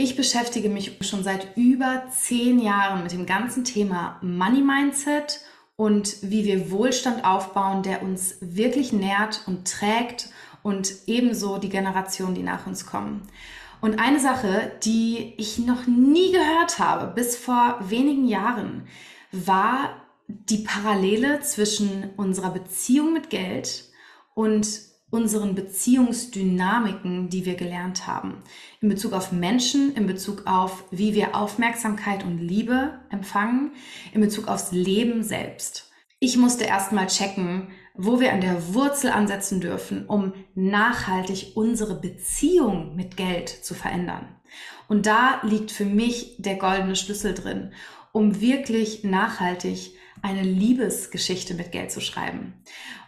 Ich beschäftige mich schon seit über zehn Jahren mit dem ganzen Thema Money Mindset und wie wir Wohlstand aufbauen, der uns wirklich nährt und trägt und ebenso die Generationen, die nach uns kommen. Und eine Sache, die ich noch nie gehört habe, bis vor wenigen Jahren, war die Parallele zwischen unserer Beziehung mit Geld und unseren Beziehungsdynamiken, die wir gelernt haben. In Bezug auf Menschen, in Bezug auf, wie wir Aufmerksamkeit und Liebe empfangen, in Bezug aufs Leben selbst. Ich musste erstmal checken, wo wir an der Wurzel ansetzen dürfen, um nachhaltig unsere Beziehung mit Geld zu verändern. Und da liegt für mich der goldene Schlüssel drin, um wirklich nachhaltig eine Liebesgeschichte mit Geld zu schreiben.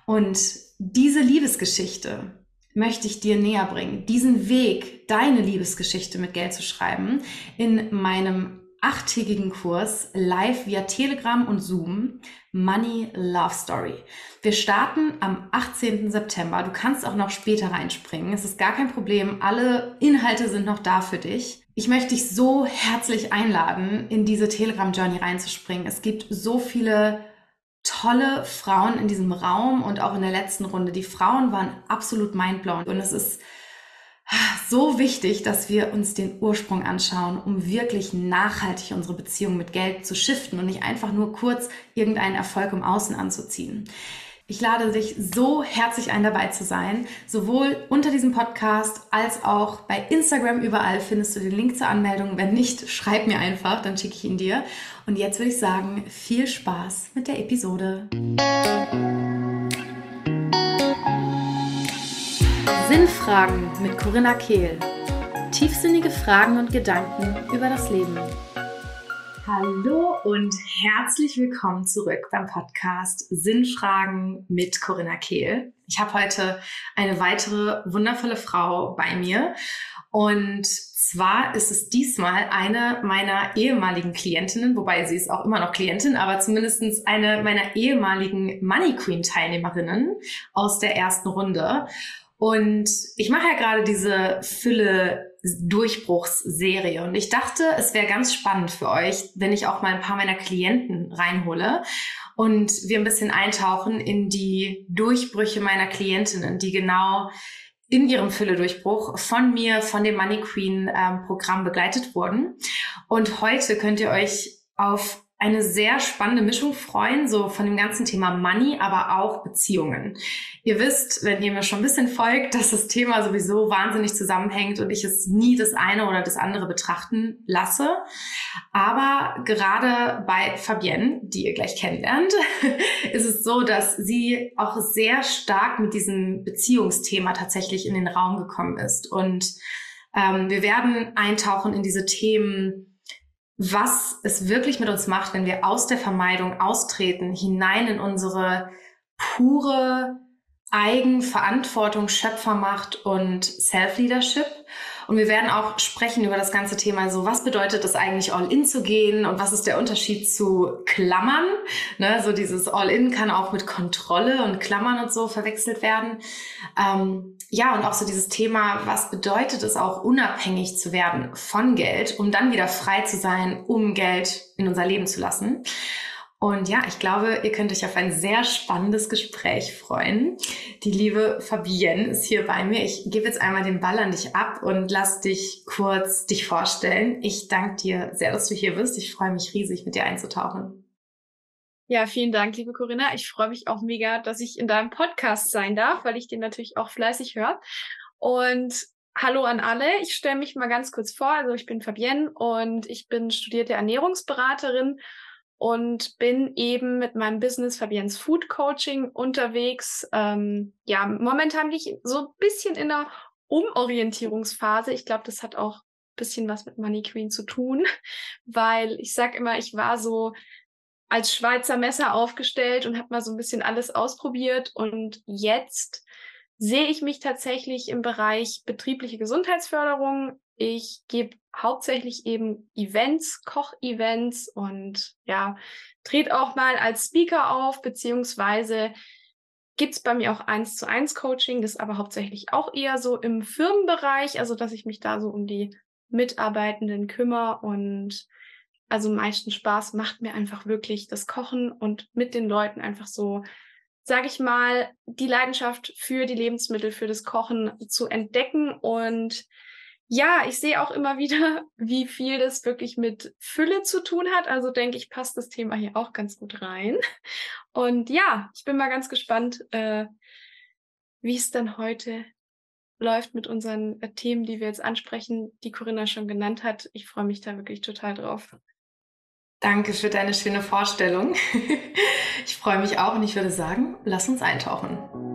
Und diese Liebesgeschichte möchte ich dir näher bringen. Diesen Weg, deine Liebesgeschichte mit Geld zu schreiben, in meinem achttägigen Kurs live via Telegram und Zoom Money Love Story. Wir starten am 18. September. Du kannst auch noch später reinspringen. Es ist gar kein Problem. Alle Inhalte sind noch da für dich. Ich möchte dich so herzlich einladen, in diese Telegram Journey reinzuspringen. Es gibt so viele tolle Frauen in diesem Raum und auch in der letzten Runde. Die Frauen waren absolut mindblown und es ist so wichtig, dass wir uns den Ursprung anschauen, um wirklich nachhaltig unsere Beziehung mit Geld zu shiften und nicht einfach nur kurz irgendeinen Erfolg im Außen anzuziehen. Ich lade dich so herzlich ein, dabei zu sein. Sowohl unter diesem Podcast als auch bei Instagram überall findest du den Link zur Anmeldung. Wenn nicht, schreib mir einfach, dann schicke ich ihn dir. Und jetzt würde ich sagen, viel Spaß mit der Episode. Sinnfragen mit Corinna Kehl. Tiefsinnige Fragen und Gedanken über das Leben. Hallo und herzlich willkommen zurück beim Podcast Sinnfragen mit Corinna Kehl. Ich habe heute eine weitere wundervolle Frau bei mir und zwar ist es diesmal eine meiner ehemaligen Klientinnen, wobei sie ist auch immer noch Klientin, aber zumindest eine meiner ehemaligen Money Queen Teilnehmerinnen aus der ersten Runde. Und ich mache ja gerade diese Fülle Durchbruchsserie und ich dachte, es wäre ganz spannend für euch, wenn ich auch mal ein paar meiner Klienten reinhole und wir ein bisschen eintauchen in die Durchbrüche meiner Klientinnen, die genau in ihrem Fülle-Durchbruch von mir, von dem Money Queen ähm, begleitet wurden. Und heute könnt ihr euch auf eine sehr spannende Mischung freuen, so von dem ganzen Thema Money, aber auch Beziehungen. Ihr wisst, wenn ihr mir schon ein bisschen folgt, dass das Thema sowieso wahnsinnig zusammenhängt und ich es nie das eine oder das andere betrachten lasse. Aber gerade bei Fabienne, die ihr gleich kennenlernt, ist es so, dass sie auch sehr stark mit diesem Beziehungsthema tatsächlich in den Raum gekommen ist. Und ähm, wir werden eintauchen in diese Themen, was es wirklich mit uns macht, wenn wir aus der Vermeidung austreten, hinein in unsere pure Eigenverantwortung, Schöpfermacht und Self-Leadership. Und wir werden auch sprechen über das ganze Thema, so was bedeutet es eigentlich All-In zu gehen und was ist der Unterschied zu Klammern? Ne, so dieses All-In kann auch mit Kontrolle und Klammern und so verwechselt werden. Ähm, ja, und auch so dieses Thema, was bedeutet es auch unabhängig zu werden von Geld, um dann wieder frei zu sein, um Geld in unser Leben zu lassen. Und ja, ich glaube, ihr könnt euch auf ein sehr spannendes Gespräch freuen. Die liebe Fabienne ist hier bei mir. Ich gebe jetzt einmal den Ball an dich ab und lass dich kurz dich vorstellen. Ich danke dir sehr, dass du hier bist. Ich freue mich riesig, mit dir einzutauchen. Ja, vielen Dank, liebe Corinna. Ich freue mich auch mega, dass ich in deinem Podcast sein darf, weil ich den natürlich auch fleißig höre. Und Hallo an alle. Ich stelle mich mal ganz kurz vor. Also ich bin Fabienne und ich bin studierte Ernährungsberaterin und bin eben mit meinem Business Fabiens Food Coaching unterwegs. Ähm, ja, momentan bin ich so ein bisschen in der Umorientierungsphase. Ich glaube, das hat auch ein bisschen was mit Money Queen zu tun, weil ich sag immer, ich war so als Schweizer Messer aufgestellt und habe mal so ein bisschen alles ausprobiert und jetzt sehe ich mich tatsächlich im Bereich betriebliche Gesundheitsförderung. Ich gebe hauptsächlich eben Events, Koch-Events und ja, trete auch mal als Speaker auf, beziehungsweise gibt's bei mir auch eins zu eins Coaching, das aber hauptsächlich auch eher so im Firmenbereich, also dass ich mich da so um die Mitarbeitenden kümmere und also meisten Spaß macht mir einfach wirklich das Kochen und mit den Leuten einfach so, sage ich mal, die Leidenschaft für die Lebensmittel, für das Kochen zu entdecken. Und ja, ich sehe auch immer wieder, wie viel das wirklich mit Fülle zu tun hat. Also denke ich, passt das Thema hier auch ganz gut rein. Und ja, ich bin mal ganz gespannt, äh, wie es dann heute läuft mit unseren äh, Themen, die wir jetzt ansprechen, die Corinna schon genannt hat. Ich freue mich da wirklich total drauf. Danke für deine schöne Vorstellung. Ich freue mich auch und ich würde sagen, lass uns eintauchen.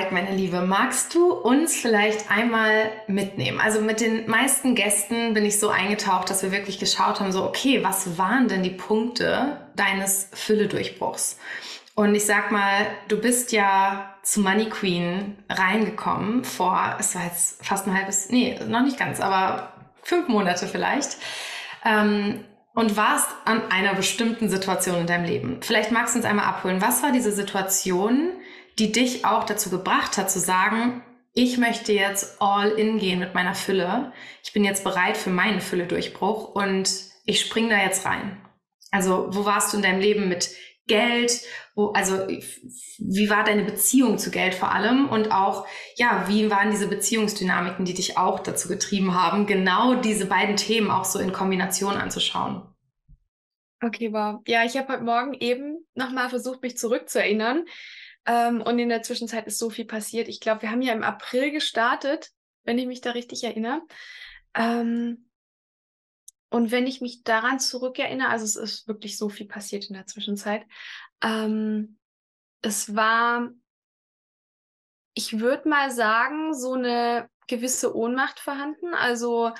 Alright, meine Liebe, magst du uns vielleicht einmal mitnehmen? Also mit den meisten Gästen bin ich so eingetaucht, dass wir wirklich geschaut haben, so okay, was waren denn die Punkte deines Fülle-Durchbruchs? Und ich sag mal, du bist ja zu Money Queen reingekommen vor, es war jetzt fast ein halbes, nee, noch nicht ganz, aber fünf Monate vielleicht. Ähm, und warst an einer bestimmten Situation in deinem Leben. Vielleicht magst du uns einmal abholen. Was war diese Situation, die dich auch dazu gebracht hat zu sagen, ich möchte jetzt all in gehen mit meiner Fülle. Ich bin jetzt bereit für meinen Fülle-Durchbruch und ich spring da jetzt rein. Also, wo warst du in deinem Leben mit Geld? Wo, also, wie war deine Beziehung zu Geld vor allem? Und auch, ja, wie waren diese Beziehungsdynamiken, die dich auch dazu getrieben haben, genau diese beiden Themen auch so in Kombination anzuschauen? Okay, wow. Ja, ich habe heute Morgen eben nochmal versucht, mich zurückzuerinnern. Ähm, und in der Zwischenzeit ist so viel passiert. Ich glaube, wir haben ja im April gestartet, wenn ich mich da richtig erinnere. Ähm, und wenn ich mich daran zurückerinnere, also es ist wirklich so viel passiert in der Zwischenzeit. Ähm, es war, ich würde mal sagen, so eine gewisse Ohnmacht vorhanden. Also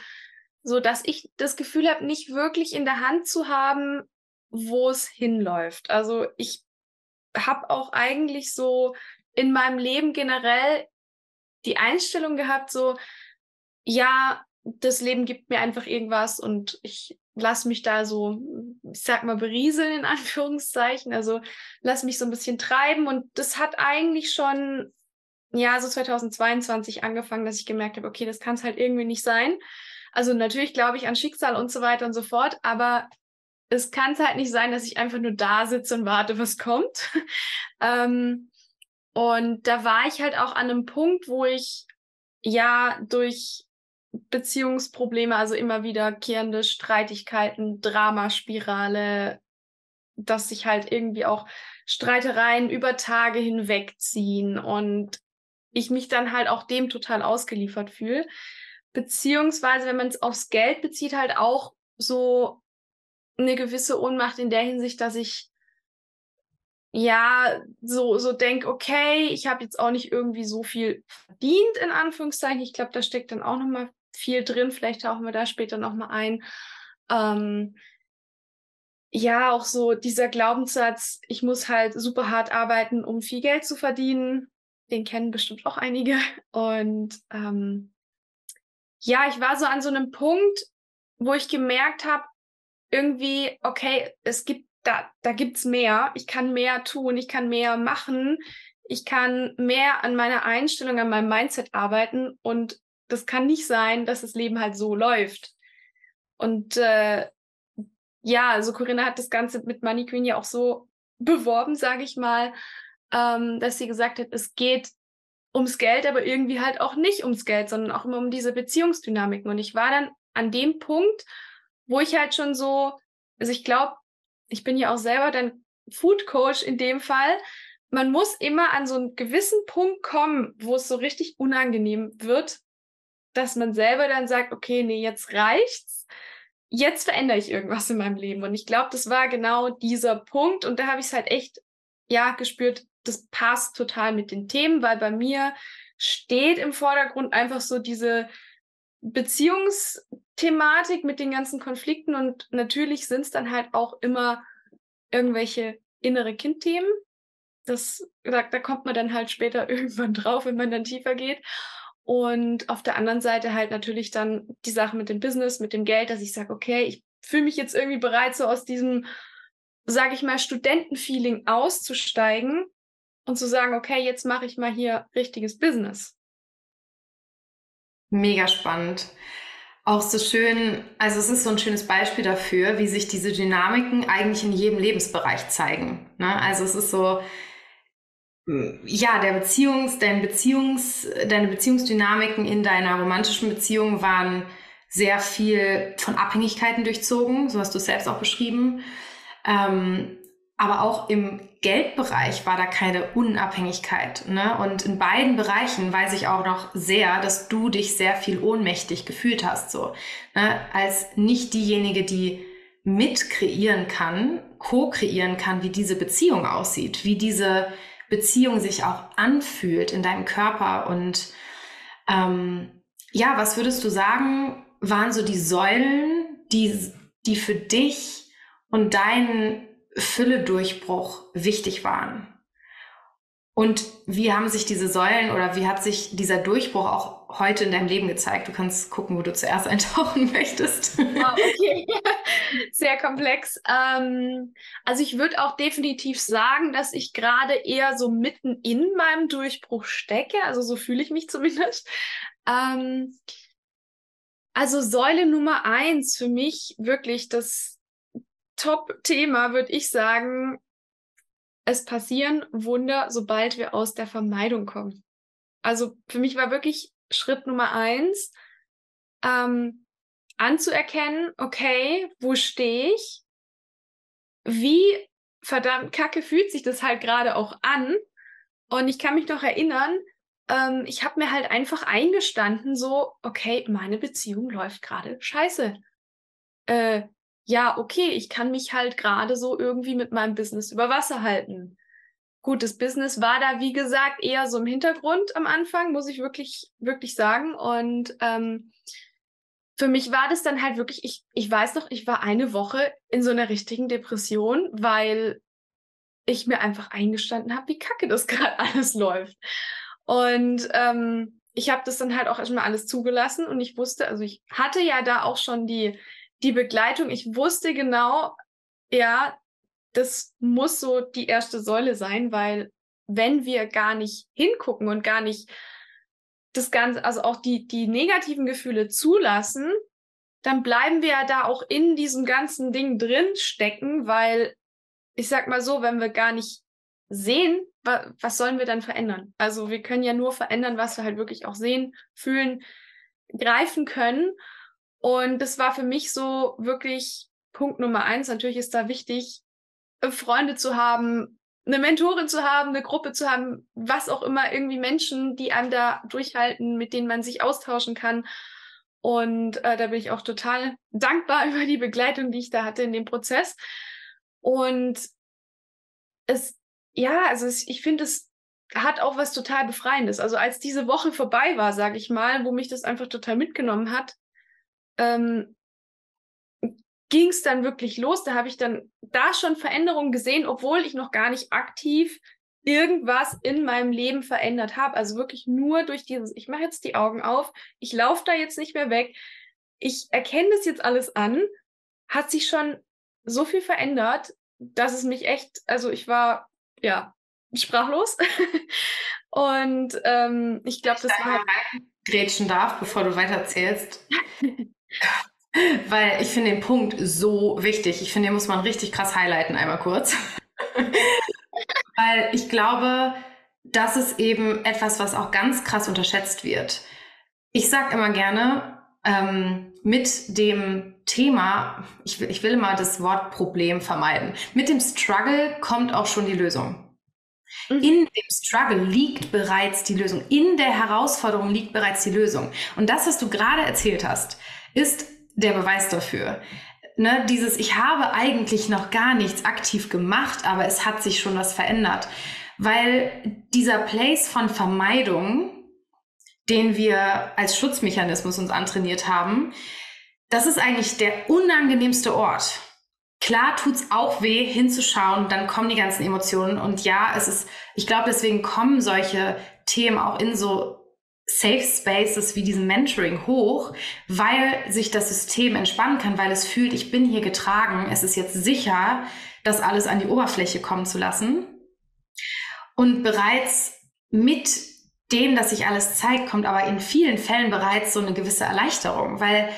so, dass ich das Gefühl habe, nicht wirklich in der Hand zu haben, wo es hinläuft. Also ich habe auch eigentlich so in meinem Leben generell die Einstellung gehabt, so, ja, das Leben gibt mir einfach irgendwas und ich lass mich da so, ich sag mal, berieseln in Anführungszeichen. Also lass mich so ein bisschen treiben. Und das hat eigentlich schon, ja, so 2022 angefangen, dass ich gemerkt habe, okay, das kann es halt irgendwie nicht sein. Also natürlich glaube ich an Schicksal und so weiter und so fort, aber es kann halt nicht sein, dass ich einfach nur da sitze und warte, was kommt. ähm, und da war ich halt auch an einem Punkt, wo ich ja durch Beziehungsprobleme, also immer wiederkehrende Streitigkeiten, Dramaspirale, dass sich halt irgendwie auch Streitereien über Tage hinwegziehen und ich mich dann halt auch dem total ausgeliefert fühle. Beziehungsweise, wenn man es aufs Geld bezieht, halt auch so eine gewisse Ohnmacht in der Hinsicht, dass ich ja so so denk, okay, ich habe jetzt auch nicht irgendwie so viel verdient in Anführungszeichen. Ich glaube, da steckt dann auch noch mal viel drin. Vielleicht tauchen wir da später noch mal ein. Ähm, ja, auch so dieser Glaubenssatz, ich muss halt super hart arbeiten, um viel Geld zu verdienen. Den kennen bestimmt auch einige. Und ähm, ja, ich war so an so einem Punkt, wo ich gemerkt habe, irgendwie, okay, es gibt, da, da gibt's mehr. Ich kann mehr tun, ich kann mehr machen, ich kann mehr an meiner Einstellung, an meinem Mindset arbeiten und das kann nicht sein, dass das Leben halt so läuft. Und äh, ja, also Corinna hat das Ganze mit Money Queen ja auch so beworben, sage ich mal, ähm, dass sie gesagt hat, es geht ums Geld, aber irgendwie halt auch nicht ums Geld, sondern auch immer um diese Beziehungsdynamiken. Und ich war dann an dem Punkt, wo ich halt schon so, also ich glaube, ich bin ja auch selber dann Food Coach in dem Fall. Man muss immer an so einen gewissen Punkt kommen, wo es so richtig unangenehm wird, dass man selber dann sagt, okay, nee, jetzt reicht's. Jetzt verändere ich irgendwas in meinem Leben. Und ich glaube, das war genau dieser Punkt. Und da habe ich es halt echt, ja, gespürt, das passt total mit den Themen, weil bei mir steht im Vordergrund einfach so diese Beziehungsthematik mit den ganzen Konflikten und natürlich sind es dann halt auch immer irgendwelche innere Kindthemen. Das, da, da kommt man dann halt später irgendwann drauf, wenn man dann tiefer geht. Und auf der anderen Seite halt natürlich dann die Sache mit dem Business, mit dem Geld, dass ich sage, okay, ich fühle mich jetzt irgendwie bereit, so aus diesem, sage ich mal, Studentenfeeling auszusteigen und zu sagen, okay, jetzt mache ich mal hier richtiges Business. Mega spannend. Auch so schön, also es ist so ein schönes Beispiel dafür, wie sich diese Dynamiken eigentlich in jedem Lebensbereich zeigen. Ne? Also es ist so, ja, der Beziehungs, dein Beziehungs, deine Beziehungsdynamiken in deiner romantischen Beziehung waren sehr viel von Abhängigkeiten durchzogen, so hast du es selbst auch beschrieben. Ähm, aber auch im Geldbereich war da keine Unabhängigkeit. Ne? Und in beiden Bereichen weiß ich auch noch sehr, dass du dich sehr viel ohnmächtig gefühlt hast, so ne? als nicht diejenige, die mit kreieren kann, co-kreieren kann, wie diese Beziehung aussieht, wie diese Beziehung sich auch anfühlt in deinem Körper. Und ähm, ja, was würdest du sagen, waren so die Säulen, die, die für dich und deinen Fülle-Durchbruch wichtig waren? Und wie haben sich diese Säulen oder wie hat sich dieser Durchbruch auch heute in deinem Leben gezeigt? Du kannst gucken, wo du zuerst eintauchen möchtest. Oh, okay. Sehr komplex. Ähm, also ich würde auch definitiv sagen, dass ich gerade eher so mitten in meinem Durchbruch stecke. Also so fühle ich mich zumindest. Ähm, also Säule Nummer eins für mich wirklich das Top-Thema, würde ich sagen, es passieren Wunder, sobald wir aus der Vermeidung kommen. Also für mich war wirklich Schritt Nummer eins, ähm, anzuerkennen, okay, wo stehe ich? Wie verdammt kacke fühlt sich das halt gerade auch an? Und ich kann mich noch erinnern, ähm, ich habe mir halt einfach eingestanden, so, okay, meine Beziehung läuft gerade scheiße. Äh, ja, okay, ich kann mich halt gerade so irgendwie mit meinem Business über Wasser halten. Gut, das Business war da, wie gesagt, eher so im Hintergrund am Anfang, muss ich wirklich, wirklich sagen. Und ähm, für mich war das dann halt wirklich, ich, ich weiß noch, ich war eine Woche in so einer richtigen Depression, weil ich mir einfach eingestanden habe, wie kacke das gerade alles läuft. Und ähm, ich habe das dann halt auch erstmal alles zugelassen und ich wusste, also ich hatte ja da auch schon die die Begleitung, ich wusste genau, ja, das muss so die erste Säule sein, weil wenn wir gar nicht hingucken und gar nicht das Ganze, also auch die, die negativen Gefühle zulassen, dann bleiben wir ja da auch in diesem ganzen Ding drin stecken, weil ich sag mal so, wenn wir gar nicht sehen, wa was sollen wir dann verändern? Also wir können ja nur verändern, was wir halt wirklich auch sehen, fühlen, greifen können. Und das war für mich so wirklich Punkt Nummer eins. Natürlich ist da wichtig, äh, Freunde zu haben, eine Mentorin zu haben, eine Gruppe zu haben, was auch immer, irgendwie Menschen, die einem da durchhalten, mit denen man sich austauschen kann. Und äh, da bin ich auch total dankbar über die Begleitung, die ich da hatte in dem Prozess. Und es, ja, also es, ich finde, es hat auch was total Befreiendes. Also als diese Woche vorbei war, sage ich mal, wo mich das einfach total mitgenommen hat, ähm, ging es dann wirklich los. Da habe ich dann da schon Veränderungen gesehen, obwohl ich noch gar nicht aktiv irgendwas in meinem Leben verändert habe. Also wirklich nur durch dieses, ich mache jetzt die Augen auf, ich laufe da jetzt nicht mehr weg, ich erkenne das jetzt alles an, hat sich schon so viel verändert, dass es mich echt, also ich war ja sprachlos. Und ähm, ich glaube, das war. Grätschen darf, bevor du weiter erzählst. Weil ich finde den Punkt so wichtig. Ich finde, den muss man richtig krass highlighten, einmal kurz. Weil ich glaube, das ist eben etwas, was auch ganz krass unterschätzt wird. Ich sage immer gerne, ähm, mit dem Thema, ich will, ich will immer das Wort Problem vermeiden. Mit dem Struggle kommt auch schon die Lösung. Mhm. In dem Struggle liegt bereits die Lösung. In der Herausforderung liegt bereits die Lösung. Und das, was du gerade erzählt hast, ist der Beweis dafür. Ne, dieses, ich habe eigentlich noch gar nichts aktiv gemacht, aber es hat sich schon was verändert. Weil dieser Place von Vermeidung, den wir als Schutzmechanismus uns antrainiert haben, das ist eigentlich der unangenehmste Ort. Klar tut's auch weh, hinzuschauen, dann kommen die ganzen Emotionen. Und ja, es ist, ich glaube, deswegen kommen solche Themen auch in so Safe Spaces wie diesem Mentoring hoch, weil sich das System entspannen kann, weil es fühlt, ich bin hier getragen, es ist jetzt sicher, das alles an die Oberfläche kommen zu lassen. Und bereits mit dem, dass sich alles zeigt, kommt aber in vielen Fällen bereits so eine gewisse Erleichterung, weil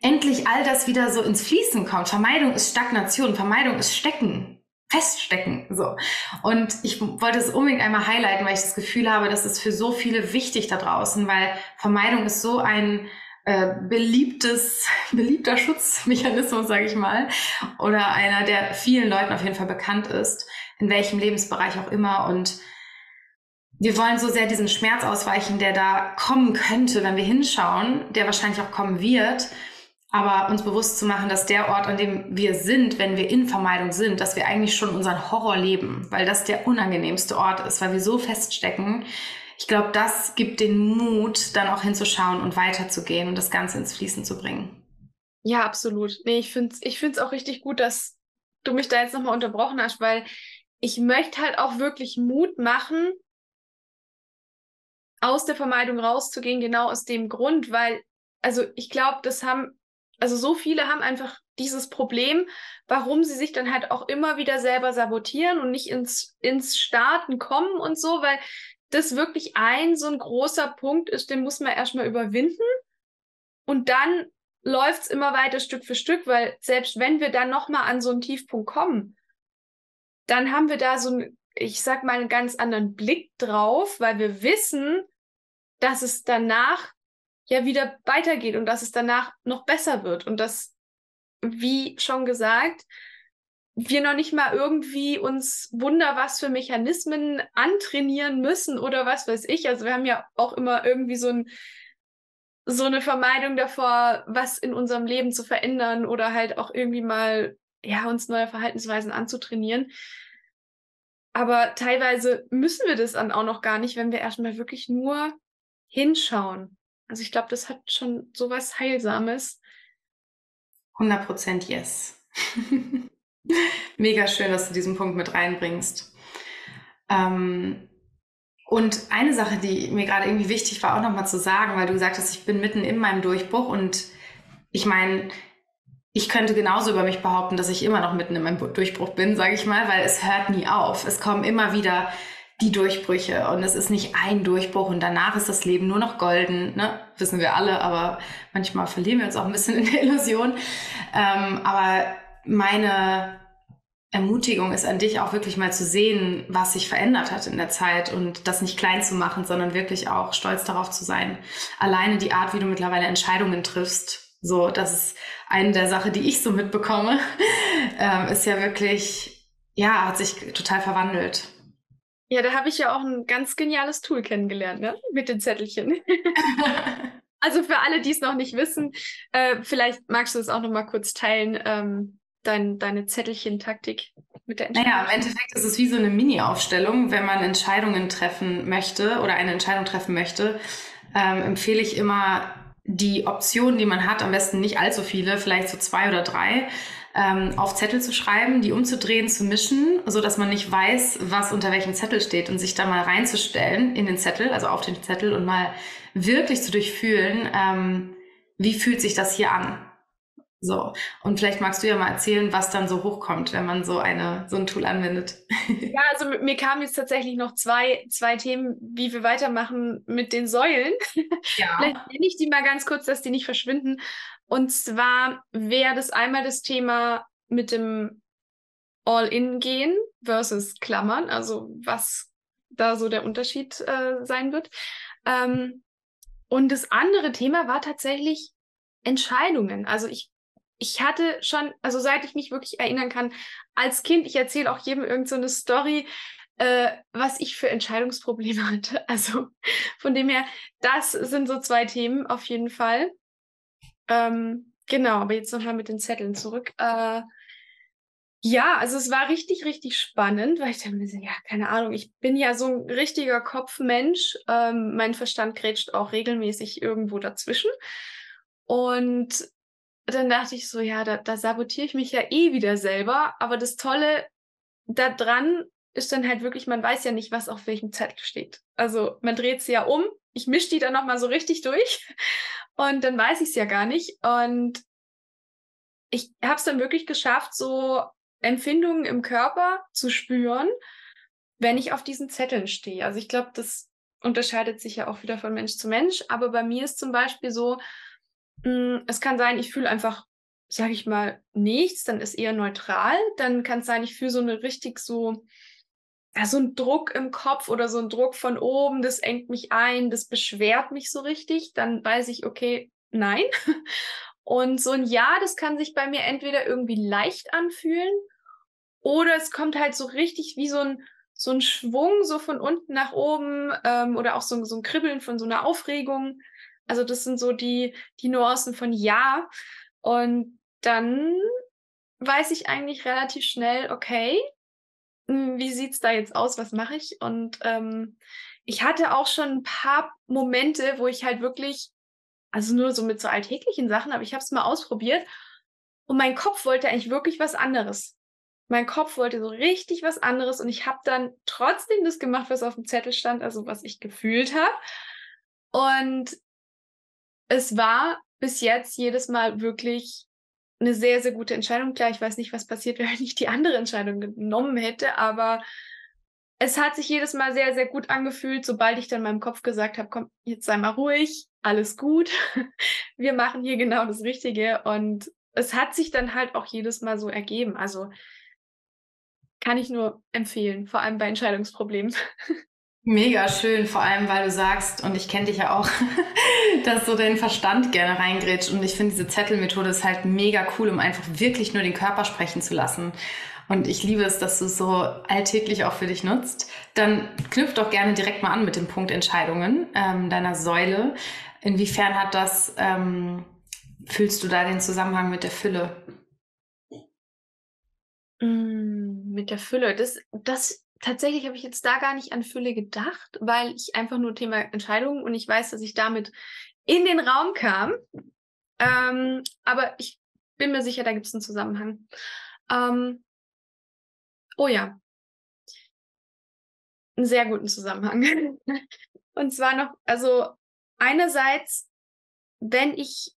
endlich all das wieder so ins Fließen kommt. Vermeidung ist Stagnation, Vermeidung ist Stecken, feststecken. So. Und ich wollte es unbedingt einmal highlighten, weil ich das Gefühl habe, das ist für so viele wichtig da draußen, weil Vermeidung ist so ein äh, beliebtes, beliebter Schutzmechanismus, sage ich mal, oder einer, der vielen Leuten auf jeden Fall bekannt ist, in welchem Lebensbereich auch immer. Und wir wollen so sehr diesen Schmerz ausweichen, der da kommen könnte, wenn wir hinschauen, der wahrscheinlich auch kommen wird aber uns bewusst zu machen, dass der Ort, an dem wir sind, wenn wir in Vermeidung sind, dass wir eigentlich schon unseren Horror leben, weil das der unangenehmste Ort ist, weil wir so feststecken. Ich glaube, das gibt den Mut, dann auch hinzuschauen und weiterzugehen und das Ganze ins Fließen zu bringen. Ja, absolut. Nee, ich finde es ich find's auch richtig gut, dass du mich da jetzt nochmal unterbrochen hast, weil ich möchte halt auch wirklich Mut machen, aus der Vermeidung rauszugehen, genau aus dem Grund, weil, also ich glaube, das haben also so viele haben einfach dieses Problem, warum sie sich dann halt auch immer wieder selber sabotieren und nicht ins, ins Starten kommen und so, weil das wirklich ein so ein großer Punkt ist, den muss man erstmal überwinden. Und dann läuft es immer weiter Stück für Stück, weil selbst wenn wir dann nochmal an so einen Tiefpunkt kommen, dann haben wir da so ein, ich sag mal, einen ganz anderen Blick drauf, weil wir wissen, dass es danach ja wieder weitergeht und dass es danach noch besser wird und dass, wie schon gesagt, wir noch nicht mal irgendwie uns wunder was für Mechanismen antrainieren müssen oder was weiß ich. Also wir haben ja auch immer irgendwie so ein so eine Vermeidung davor, was in unserem Leben zu verändern oder halt auch irgendwie mal ja uns neue Verhaltensweisen anzutrainieren. Aber teilweise müssen wir das dann auch noch gar nicht, wenn wir erstmal wirklich nur hinschauen. Also ich glaube, das hat schon sowas Heilsames. 100% yes. Mega schön, dass du diesen Punkt mit reinbringst. Ähm, und eine Sache, die mir gerade irgendwie wichtig war, auch nochmal zu sagen, weil du gesagt hast, ich bin mitten in meinem Durchbruch und ich meine, ich könnte genauso über mich behaupten, dass ich immer noch mitten in meinem Durchbruch bin, sage ich mal, weil es hört nie auf. Es kommen immer wieder die Durchbrüche und es ist nicht ein Durchbruch und danach ist das Leben nur noch golden, ne? wissen wir alle, aber manchmal verlieren wir uns auch ein bisschen in der Illusion. Ähm, aber meine Ermutigung ist an dich auch wirklich mal zu sehen, was sich verändert hat in der Zeit und das nicht klein zu machen, sondern wirklich auch stolz darauf zu sein. Alleine die Art, wie du mittlerweile Entscheidungen triffst, so, das ist eine der Sachen, die ich so mitbekomme, ähm, ist ja wirklich, ja, hat sich total verwandelt. Ja, da habe ich ja auch ein ganz geniales Tool kennengelernt, ne? Mit den Zettelchen. also für alle, die es noch nicht wissen, äh, vielleicht magst du es auch noch mal kurz teilen, ähm, dein, deine Zettelchen-Taktik mit der Entscheidung. Naja, im Endeffekt ist es wie so eine Mini-Aufstellung. Wenn man Entscheidungen treffen möchte oder eine Entscheidung treffen möchte, ähm, empfehle ich immer die Optionen, die man hat, am besten nicht allzu viele, vielleicht so zwei oder drei, ähm, auf Zettel zu schreiben, die umzudrehen, zu mischen, so dass man nicht weiß, was unter welchem Zettel steht und sich da mal reinzustellen in den Zettel, also auf den Zettel und mal wirklich zu durchfühlen, ähm, wie fühlt sich das hier an? So. Und vielleicht magst du ja mal erzählen, was dann so hochkommt, wenn man so eine, so ein Tool anwendet. Ja, also mir kamen jetzt tatsächlich noch zwei, zwei Themen, wie wir weitermachen mit den Säulen. Ja. vielleicht nenne ich die mal ganz kurz, dass die nicht verschwinden. Und zwar wäre das einmal das Thema mit dem All-In gehen versus Klammern, also was da so der Unterschied äh, sein wird. Ähm, und das andere Thema war tatsächlich Entscheidungen. Also ich, ich hatte schon, also seit ich mich wirklich erinnern kann, als Kind, ich erzähle auch jedem irgend so eine Story, äh, was ich für Entscheidungsprobleme hatte. Also von dem her, das sind so zwei Themen auf jeden Fall. Ähm, genau, aber jetzt nochmal mit den Zetteln zurück. Äh, ja, also es war richtig, richtig spannend, weil ich dachte mir, ja, keine Ahnung, ich bin ja so ein richtiger Kopfmensch. Ähm, mein Verstand grätscht auch regelmäßig irgendwo dazwischen. Und dann dachte ich so, ja, da, da sabotiere ich mich ja eh wieder selber. Aber das Tolle daran ist dann halt wirklich, man weiß ja nicht, was auf welchem Zettel steht. Also man dreht sie ja um, ich mische die dann nochmal so richtig durch und dann weiß ich es ja gar nicht. Und ich habe es dann wirklich geschafft, so Empfindungen im Körper zu spüren, wenn ich auf diesen Zetteln stehe. Also ich glaube, das unterscheidet sich ja auch wieder von Mensch zu Mensch. Aber bei mir ist zum Beispiel so, mh, hm, es kann sein, ich fühle einfach, sage ich mal, nichts, dann ist eher neutral. Dann kann es sein, ich fühle so eine richtig so, ja, so ein Druck im Kopf oder so ein Druck von oben, das engt mich ein, das beschwert mich so richtig. Dann weiß ich, okay, nein. Und so ein Ja, das kann sich bei mir entweder irgendwie leicht anfühlen oder es kommt halt so richtig wie so ein, so ein Schwung so von unten nach oben ähm, oder auch so, so ein Kribbeln von so einer Aufregung. Also das sind so die, die Nuancen von Ja. Und dann weiß ich eigentlich relativ schnell, okay, hm, wie sieht's da jetzt aus? Was mache ich? Und ähm, ich hatte auch schon ein paar Momente, wo ich halt wirklich, also nur so mit so alltäglichen Sachen, aber ich habe es mal ausprobiert und mein Kopf wollte eigentlich wirklich was anderes. Mein Kopf wollte so richtig was anderes und ich habe dann trotzdem das gemacht, was auf dem Zettel stand, also was ich gefühlt habe. Und es war bis jetzt jedes Mal wirklich eine sehr, sehr gute Entscheidung. Klar, ich weiß nicht, was passiert wäre, wenn ich die andere Entscheidung genommen hätte, aber es hat sich jedes Mal sehr, sehr gut angefühlt, sobald ich dann meinem Kopf gesagt habe, komm, jetzt sei mal ruhig, alles gut, wir machen hier genau das Richtige und es hat sich dann halt auch jedes Mal so ergeben. Also kann ich nur empfehlen, vor allem bei Entscheidungsproblemen. Mega schön, vor allem weil du sagst, und ich kenne dich ja auch, dass du den Verstand gerne reingrätscht. Und ich finde, diese Zettelmethode ist halt mega cool, um einfach wirklich nur den Körper sprechen zu lassen. Und ich liebe es, dass du es so alltäglich auch für dich nutzt. Dann knüpf doch gerne direkt mal an mit dem Punkt Entscheidungen ähm, deiner Säule. Inwiefern hat das, ähm, fühlst du da den Zusammenhang mit der Fülle? Mm, mit der Fülle. Das, das tatsächlich habe ich jetzt da gar nicht an Fülle gedacht, weil ich einfach nur Thema Entscheidungen und ich weiß, dass ich damit in den Raum kam. Ähm, aber ich bin mir sicher, da gibt es einen Zusammenhang. Ähm, oh ja. Einen sehr guten Zusammenhang. und zwar noch, also einerseits, wenn ich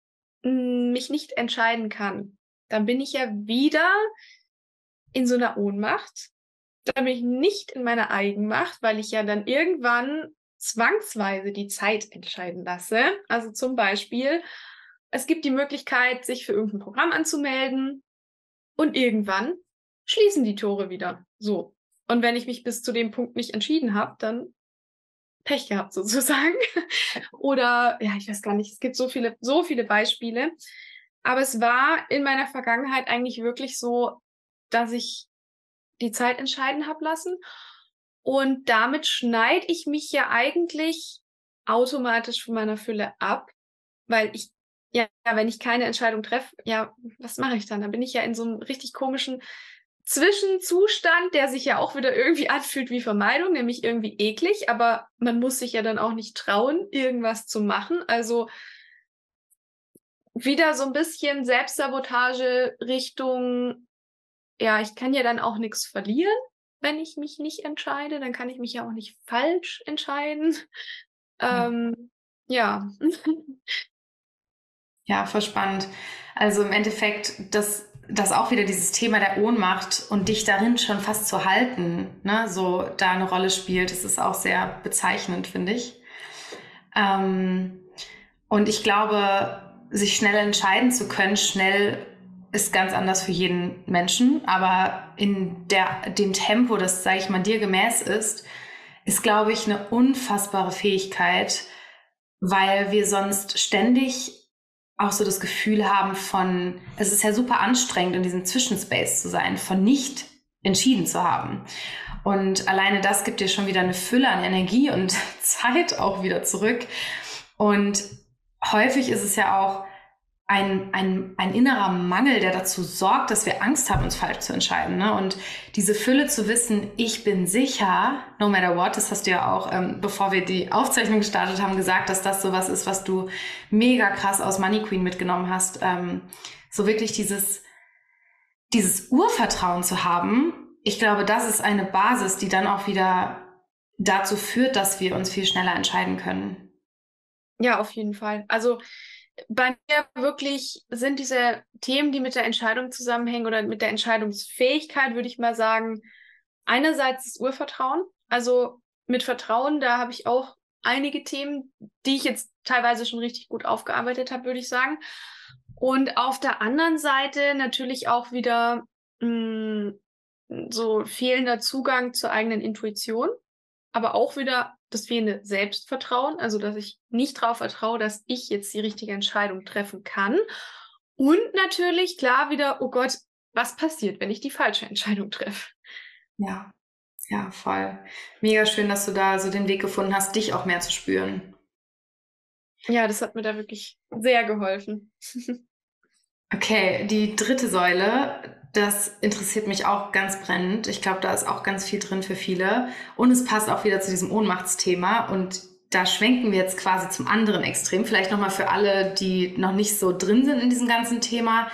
mich nicht entscheiden kann, dann bin ich ja wieder in so einer Ohnmacht dann bin ich nicht in meiner Eigenmacht, weil ich ja dann irgendwann zwangsweise die Zeit entscheiden lasse. Also zum Beispiel, es gibt die Möglichkeit, sich für irgendein Programm anzumelden und irgendwann schließen die Tore wieder. So. Und wenn ich mich bis zu dem Punkt nicht entschieden habe, dann Pech gehabt sozusagen. Oder ja, ich weiß gar nicht, es gibt so viele, so viele Beispiele. Aber es war in meiner Vergangenheit eigentlich wirklich so, dass ich die Zeit entscheiden habe lassen. Und damit schneide ich mich ja eigentlich automatisch von meiner Fülle ab, weil ich, ja, wenn ich keine Entscheidung treffe, ja, was mache ich dann? Dann bin ich ja in so einem richtig komischen Zwischenzustand, der sich ja auch wieder irgendwie anfühlt wie Vermeidung, nämlich irgendwie eklig, aber man muss sich ja dann auch nicht trauen, irgendwas zu machen. Also wieder so ein bisschen Selbstsabotage Richtung ja, ich kann ja dann auch nichts verlieren, wenn ich mich nicht entscheide. Dann kann ich mich ja auch nicht falsch entscheiden. Ähm, ja. ja, voll spannend. Also im Endeffekt, dass das auch wieder dieses Thema der Ohnmacht und dich darin schon fast zu halten, ne, so da eine Rolle spielt. Das ist auch sehr bezeichnend, finde ich. Ähm, und ich glaube, sich schnell entscheiden zu können, schnell ist ganz anders für jeden Menschen, aber in der, dem Tempo, das, sage ich mal, dir gemäß ist, ist, glaube ich, eine unfassbare Fähigkeit, weil wir sonst ständig auch so das Gefühl haben von, es ist ja super anstrengend, in diesem Zwischenspace zu sein, von nicht entschieden zu haben. Und alleine das gibt dir schon wieder eine Fülle an Energie und Zeit auch wieder zurück. Und häufig ist es ja auch, ein, ein, ein innerer Mangel, der dazu sorgt, dass wir Angst haben, uns falsch zu entscheiden. Ne? Und diese Fülle zu wissen, ich bin sicher, no matter what, das hast du ja auch, ähm, bevor wir die Aufzeichnung gestartet haben, gesagt, dass das sowas ist, was du mega krass aus Money Queen mitgenommen hast. Ähm, so wirklich dieses, dieses Urvertrauen zu haben. Ich glaube, das ist eine Basis, die dann auch wieder dazu führt, dass wir uns viel schneller entscheiden können. Ja, auf jeden Fall. Also bei mir wirklich sind diese Themen, die mit der Entscheidung zusammenhängen oder mit der Entscheidungsfähigkeit, würde ich mal sagen, einerseits das Urvertrauen. Also mit Vertrauen, da habe ich auch einige Themen, die ich jetzt teilweise schon richtig gut aufgearbeitet habe, würde ich sagen. Und auf der anderen Seite natürlich auch wieder mh, hm, so fehlender Zugang zur eigenen Intuition, aber auch wieder das fehlende Selbstvertrauen, also dass ich nicht darauf vertraue, dass ich jetzt die richtige Entscheidung treffen kann. Und natürlich klar wieder, oh Gott, was passiert, wenn ich die falsche Entscheidung treffe? Ja, ja, voll. Mega schön, dass du da so den Weg gefunden hast, dich auch mehr zu spüren. Ja, das hat mir da wirklich sehr geholfen. okay, die dritte Säule, das interessiert mich auch ganz brennend. Ich glaube, da ist auch ganz viel drin für viele. Und es passt auch wieder zu diesem Ohnmachtsthema. Und da schwenken wir jetzt quasi zum anderen Extrem. Vielleicht nochmal für alle, die noch nicht so drin sind in diesem ganzen Thema.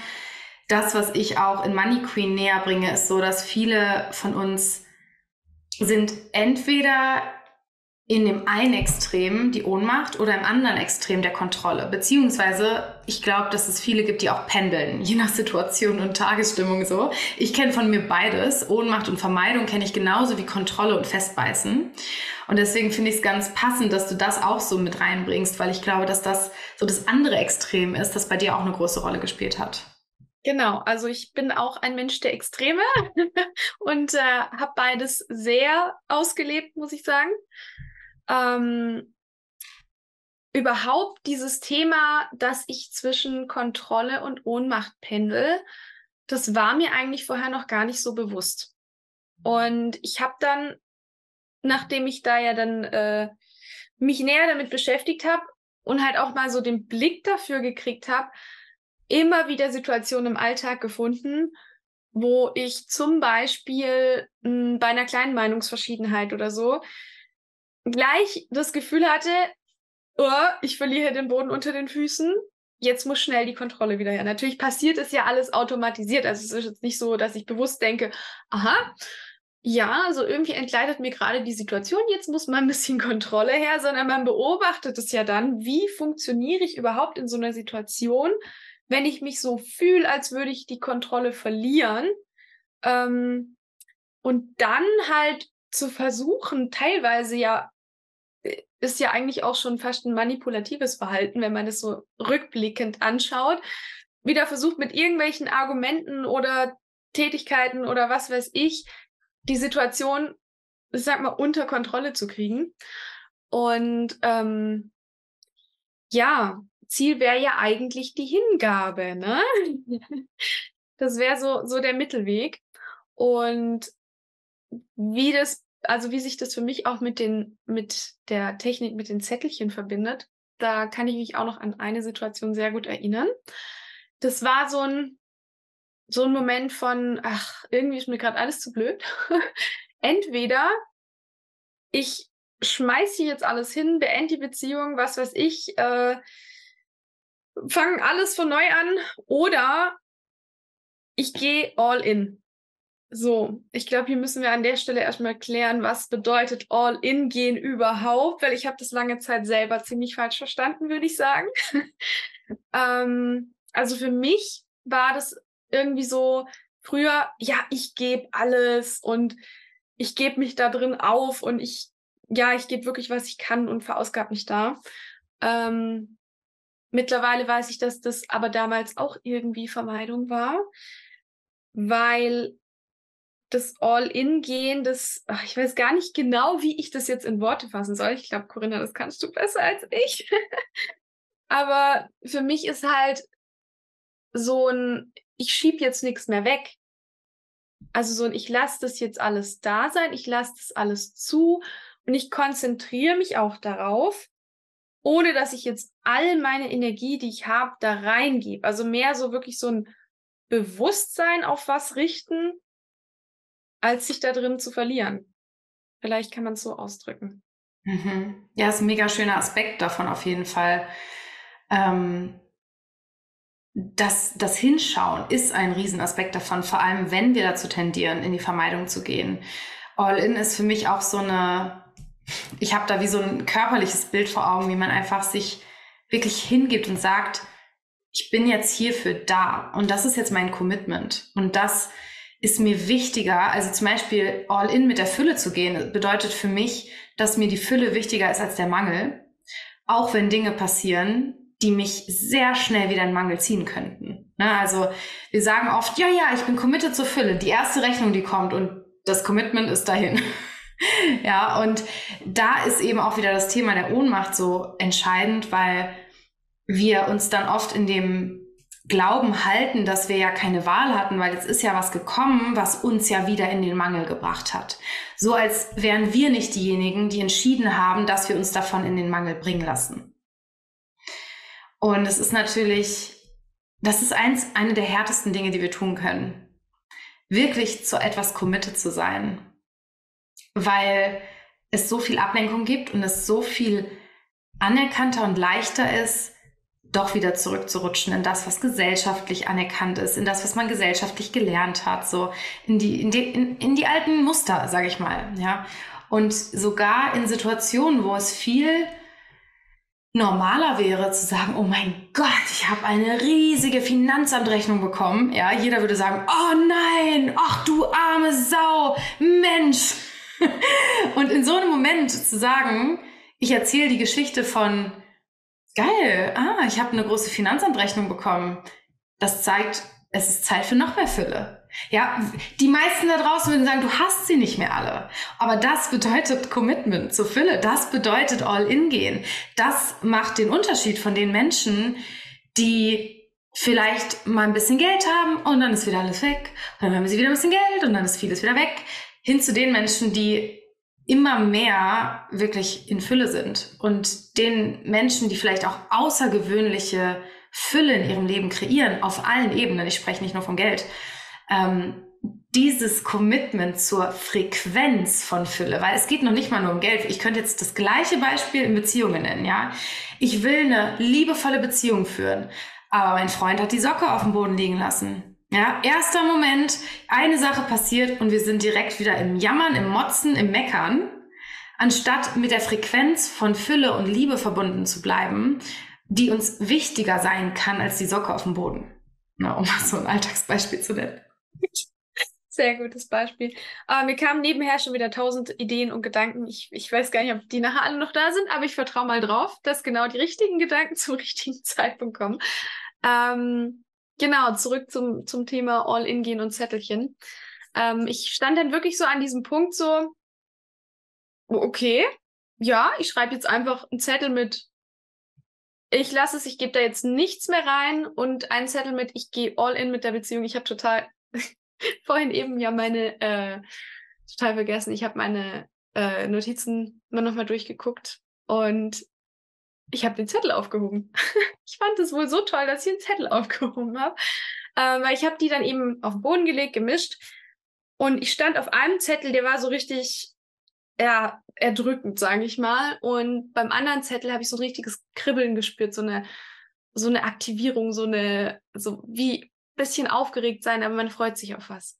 Das, was ich auch in Money Queen näher bringe, ist so, dass viele von uns sind entweder in dem einen Extrem die Ohnmacht oder im anderen Extrem der Kontrolle. Beziehungsweise, ich glaube, dass es viele gibt, die auch pendeln, je nach Situation und Tagesstimmung so. Ich kenne von mir beides. Ohnmacht und Vermeidung kenne ich genauso wie Kontrolle und Festbeißen. Und deswegen finde ich es ganz passend, dass du das auch so mit reinbringst, weil ich glaube, dass das so das andere Extrem ist, das bei dir auch eine große Rolle gespielt hat. Genau, also ich bin auch ein Mensch der Extreme und äh, habe beides sehr ausgelebt, muss ich sagen. Ähm, überhaupt dieses Thema, dass ich zwischen Kontrolle und Ohnmacht pendel, das war mir eigentlich vorher noch gar nicht so bewusst. Und ich habe dann, nachdem ich da ja dann äh, mich näher damit beschäftigt habe und halt auch mal so den Blick dafür gekriegt habe, immer wieder Situationen im Alltag gefunden, wo ich zum Beispiel mh, hm, bei einer kleinen Meinungsverschiedenheit oder so gleich das Gefühl hatte, oh, ich verliere den Boden unter den Füßen. Jetzt muss schnell die Kontrolle wieder her. Natürlich passiert es ja alles automatisiert. Also es ist jetzt nicht so, dass ich bewusst denke, aha, ja, also irgendwie entgleitet mir gerade die Situation, jetzt muss mal ein bisschen Kontrolle her, sondern man beobachtet es ja dann, wie funktioniere ich überhaupt in so einer Situation, wenn ich mich so fühle, als würde ich die Kontrolle verlieren. Ähm, und dann halt zu versuchen, teilweise ja, ist ja eigentlich auch schon fast ein manipulatives Verhalten, wenn man es so rückblickend anschaut, wieder versucht mit irgendwelchen Argumenten oder Tätigkeiten oder was weiß ich, die Situation, sag mal, unter Kontrolle zu kriegen. Und ähm, ja, Ziel wäre ja eigentlich die Hingabe, ne? Das wäre so, so der Mittelweg. Und wie das, also wie sich das für mich auch mit den, mit der Technik, mit den Zettelchen verbindet, da kann ich mich auch noch an eine Situation sehr gut erinnern. Das war so ein, so ein Moment von, ach, irgendwie ist mir gerade alles zu blöd. Entweder ich schmeiß hier jetzt alles hin, beende die Beziehung, was weiß ich, äh, fange alles von neu an oder ich gehe all in. So, ich glaube, hier müssen wir an der Stelle erstmal klären, was bedeutet all in gehen überhaupt, weil ich habe das lange Zeit selber ziemlich falsch verstanden, würde ich sagen. ähm, also für mich war das irgendwie so früher, ja, ich gebe alles und ich gebe mich da drin auf und ich, ja, ich gebe wirklich, was ich kann und verausgab mich da. Ähm, Mittlerweile weiß ich, dass das aber damals auch irgendwie Vermeidung war, weil das All-In-Gehen, das, ach, ich weiß gar nicht genau, wie ich das jetzt in Worte fassen soll. Ich glaube, Corinna, das kannst du besser als ich. aber für mich ist halt so ein, ich schieb jetzt nichts mehr weg. Also so ein, ich lasse das jetzt alles da sein, ich lasse das alles zu und ich konzentriere mich auch darauf, ohne dass ich jetzt all meine Energie, die ich habe, da reingebe. Also mehr so wirklich so ein Bewusstsein auf was richten, als sich da drin zu verlieren. Vielleicht kann man es so ausdrücken. Mhm. Ja, ist ein mega schöner Aspekt davon auf jeden Fall. Ähm, das, das Hinschauen ist ein Riesenaspekt davon, vor allem wenn wir dazu tendieren, in die Vermeidung zu gehen. All-in ist für mich auch so eine, ich habe da wie so ein körperliches Bild vor Augen, wie man einfach sich wirklich hingibt und sagt, ich bin jetzt hierfür da und das ist jetzt mein Commitment und das ist mir wichtiger, also zum Beispiel all in mit der Fülle zu gehen, bedeutet für mich, dass mir die Fülle wichtiger ist als der Mangel, auch wenn Dinge passieren, die mich sehr schnell wieder in Mangel ziehen könnten. Ne? Also wir sagen oft, ja, ja, ich bin committed zur Fülle. Die erste Rechnung, die kommt und das Commitment ist dahin. ja, und da ist eben auch wieder das Thema der Ohnmacht so entscheidend, weil wir uns dann oft in dem Glauben halten, dass wir ja keine Wahl hatten, weil jetzt ist ja was gekommen, was uns ja wieder in den Mangel gebracht hat. So als wären wir nicht diejenigen, die entschieden haben, dass wir uns davon in den Mangel bringen lassen. Und es ist natürlich, das ist eins, eine der härtesten Dinge, die wir tun können. Wirklich zu etwas committed zu sein. Weil es so viel Ablenkung gibt und es so viel anerkannter und leichter ist, doch wieder zurückzurutschen in das, was gesellschaftlich anerkannt ist, in das, was man gesellschaftlich gelernt hat, so in die, in die, in, in die alten Muster, sage ich mal, ja. Und sogar in Situationen, wo es viel normaler wäre zu sagen, oh mein Gott, ich habe eine riesige Finanzamtrechnung bekommen. Ja, jeder würde sagen, oh nein, ach du arme Sau, Mensch. Und in so einem Moment zu sagen, ich erzähle die Geschichte von, geil, ah, ich habe eine große Finanzamtrechnung bekommen. Das zeigt, es ist Zeit für noch mehr Fülle. Ja, die meisten da draußen würden sagen, du hast sie nicht mehr alle. Aber das bedeutet Commitment zur Fülle. Das bedeutet All-In gehen. Das macht den Unterschied von den Menschen, die vielleicht mal ein bisschen Geld haben und dann ist wieder alles weg. dann haben sie wieder ein bisschen Geld und dann ist vieles wieder weg. Hin zu den Menschen, die immer mehr wirklich in Fülle sind und den Menschen, die vielleicht auch außergewöhnliche Fülle in ihrem Leben kreieren, auf allen Ebenen. Ich spreche nicht nur vom Geld ähm, dieses Commitment zur Frequenz von Fülle, weil es geht noch nicht mal nur um Geld. Ich könnte jetzt das gleiche Beispiel in Beziehungen nennen, ja. Ich will eine liebevolle Beziehung führen, aber mein Freund hat die Socke auf dem Boden liegen lassen. Ja, erster Moment, eine Sache passiert und wir sind direkt wieder im Jammern, im Motzen, im Meckern, anstatt mit der Frequenz von Fülle und Liebe verbunden zu bleiben, die uns wichtiger sein kann als die Socke auf dem Boden. Na, um mal so ein Alltagsbeispiel zu nennen. Sehr gutes Beispiel. Aber mir kamen nebenher schon wieder tausend Ideen und Gedanken. Ich, ich weiß gar nicht, ob die nachher alle noch da sind, aber ich vertraue mal drauf, dass genau die richtigen Gedanken zum richtigen Zeitpunkt kommen. Ähm, genau, zurück zum, zum Thema All-In gehen und Zettelchen. Ähm, ich stand dann wirklich so an diesem Punkt so, okay, ja, ich schreibe jetzt einfach einen Zettel mit ich lasse es, ich gebe da jetzt nichts mehr rein und einen Zettel mit, ich gehe all in mit der Beziehung. Ich habe total vorhin eben ja meine, äh, total vergessen, ich habe meine äh, Notizen mal nochmal durchgeguckt und ich habe den Zettel aufgehoben. ich fand es wohl so toll, dass ich den Zettel aufgehoben habe, äh, weil ich habe die dann eben auf den Boden gelegt, gemischt und ich stand auf einem Zettel, der war so richtig ja, erdrückend, sage ich mal. Und beim anderen Zettel habe ich so ein richtiges Kribbeln gespürt, so eine, so eine Aktivierung, so eine, so wie bisschen aufgeregt sein, aber man freut sich auf was.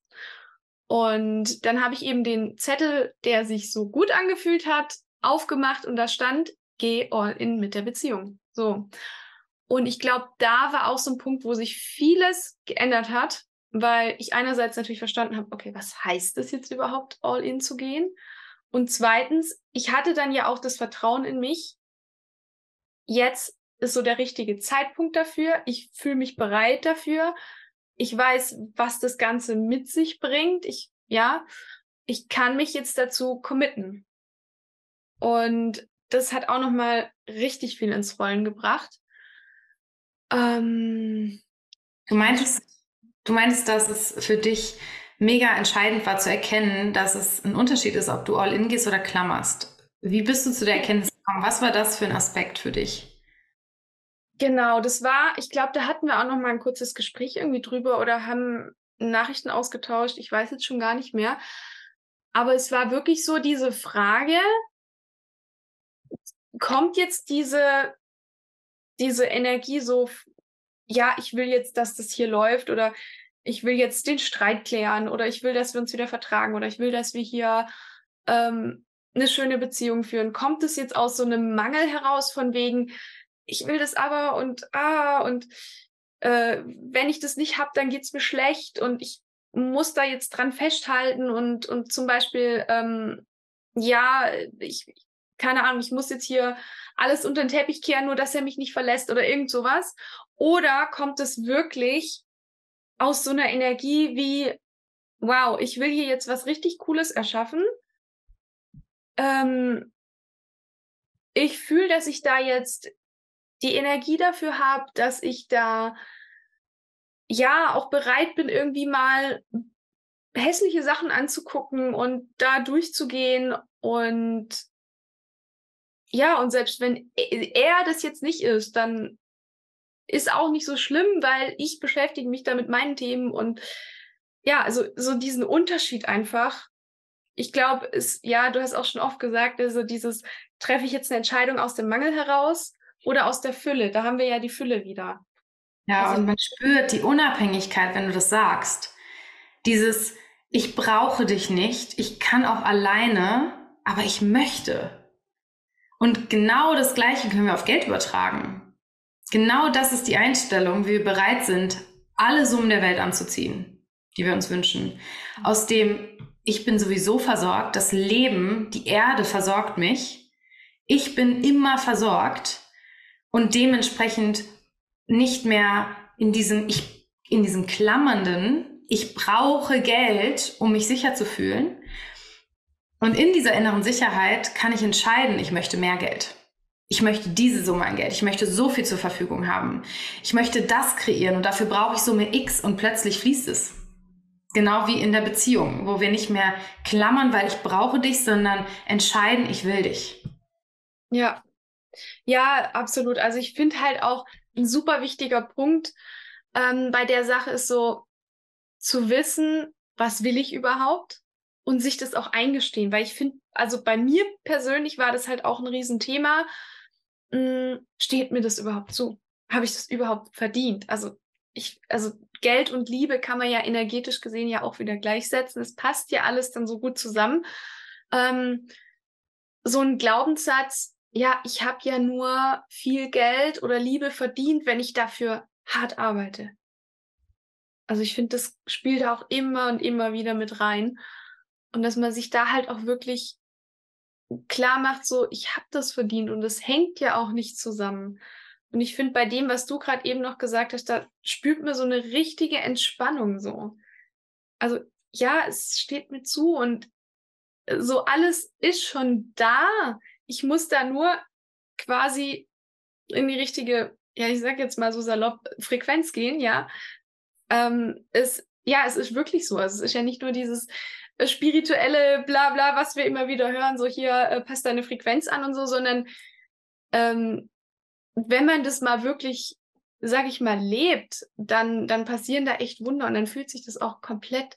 Und dann habe ich eben den Zettel, der sich so gut angefühlt hat, aufgemacht und da stand, geh all in mit der Beziehung. So. Und ich glaube, da war auch so ein Punkt, wo sich vieles geändert hat, weil ich einerseits natürlich verstanden habe, okay, was heißt es jetzt überhaupt, all in zu gehen? Und zweitens, ich hatte dann ja auch das Vertrauen in mich. Jetzt ist so der richtige Zeitpunkt dafür. Ich fühle mich bereit dafür. Ich weiß, was das Ganze mit sich bringt. Ich, ja, ich kann mich jetzt dazu committen. Und das hat auch nochmal richtig viel ins Rollen gebracht. Ähm, du meintest, du meintest, dass es für dich mega entscheidend war zu erkennen, dass es ein Unterschied ist, ob du all in gehst oder klammerst. Wie bist du zu der Erkenntnis gekommen? Was war das für ein Aspekt für dich? Genau, das war, ich glaube, da hatten wir auch noch mal ein kurzes Gespräch irgendwie drüber oder haben Nachrichten ausgetauscht. Ich weiß jetzt schon gar nicht mehr. Aber es war wirklich so diese Frage, kommt jetzt diese, diese Energie so, ja, ich will jetzt, dass das hier läuft oder ich will jetzt den Streit klären oder ich will, dass wir uns wieder vertragen oder ich will, dass wir hier ähm, eine schöne Beziehung führen. Kommt es jetzt aus so einem Mangel heraus von wegen, ich will das aber und ah und äh, wenn ich das nicht habe, dann geht es mir schlecht und ich muss da jetzt dran festhalten und, und zum Beispiel, ähm, ja, ich, keine Ahnung, ich muss jetzt hier alles unter den Teppich kehren, nur dass er mich nicht verlässt oder irgend sowas. Oder kommt es wirklich aus so einer Energie wie, wow, ich will hier jetzt was richtig Cooles erschaffen. Ähm, ich fühle, dass ich da jetzt die Energie dafür habe, dass ich da ja auch bereit bin, irgendwie mal hässliche Sachen anzugucken und da durchzugehen und ja, und selbst wenn e, er das jetzt nicht ist, dann ist auch nicht so schlimm, weil ich beschäftige mich da mit meinen Themen und ja, also so diesen Unterschied einfach. Ich glaube, es, ja, du hast auch schon oft gesagt, also dieses, treffe ich jetzt eine Entscheidung aus dem Mangel heraus oder aus der Fülle? Da haben wir ja die Fülle wieder. Ja, also, und man spürt die Unabhängigkeit, wenn du das sagst. Dieses, ich brauche dich nicht, ich kann auch alleine, aber ich möchte. Und genau das Gleiche können wir auf Geld übertragen. Genau das ist die Einstellung, wie wir bereit sind, alle Summen der Welt anzuziehen, die wir uns wünschen. Aus dem, ich bin sowieso versorgt, das Leben, die Erde versorgt mich, ich bin immer versorgt und dementsprechend nicht mehr in diesem, ich, in diesem klammernden, ich brauche Geld, um mich sicher zu fühlen. Und in dieser inneren Sicherheit kann ich entscheiden, ich möchte mehr Geld ich möchte diese Summe an Geld, ich möchte so viel zur Verfügung haben, ich möchte das kreieren und dafür brauche ich Summe X und plötzlich fließt es. Genau wie in der Beziehung, wo wir nicht mehr klammern, weil ich brauche dich, sondern entscheiden, ich will dich. Ja, ja, absolut. Also ich finde halt auch ein super wichtiger Punkt ähm, bei der Sache ist so zu wissen, was will ich überhaupt und sich das auch eingestehen, weil ich finde, also bei mir persönlich war das halt auch ein Riesenthema mh, hm, steht mir das überhaupt zu? Habe ich das überhaupt verdient? Also ich, also Geld und Liebe kann man ja energetisch gesehen ja auch wieder gleichsetzen. Es passt ja alles dann so gut zusammen. Ähm, so ein Glaubenssatz, ja, ich habe ja nur viel Geld oder Liebe verdient, wenn ich dafür hart arbeite. Also ich finde, das spielt auch immer und immer wieder mit rein. Und dass man sich da halt auch wirklich klar macht, so, ich habe das verdient und es hängt ja auch nicht zusammen. Und ich finde, bei dem, was du gerade eben noch gesagt hast, da spürt man so eine richtige Entspannung so. Also ja, es steht mir zu und so alles ist schon da. Ich muss da nur quasi in die richtige, ja, ich sag jetzt mal so salopp, Frequenz gehen, ja. Ähm, es, ja, es ist wirklich so. Also es ist ja nicht nur dieses, spirituelle Blabla, was wir immer wieder hören, so hier äh, passt deine Frequenz an und so, sondern ähm, wenn man das mal wirklich, sag ich mal, lebt, dann, dann passieren da echt Wunder und dann fühlt sich das auch komplett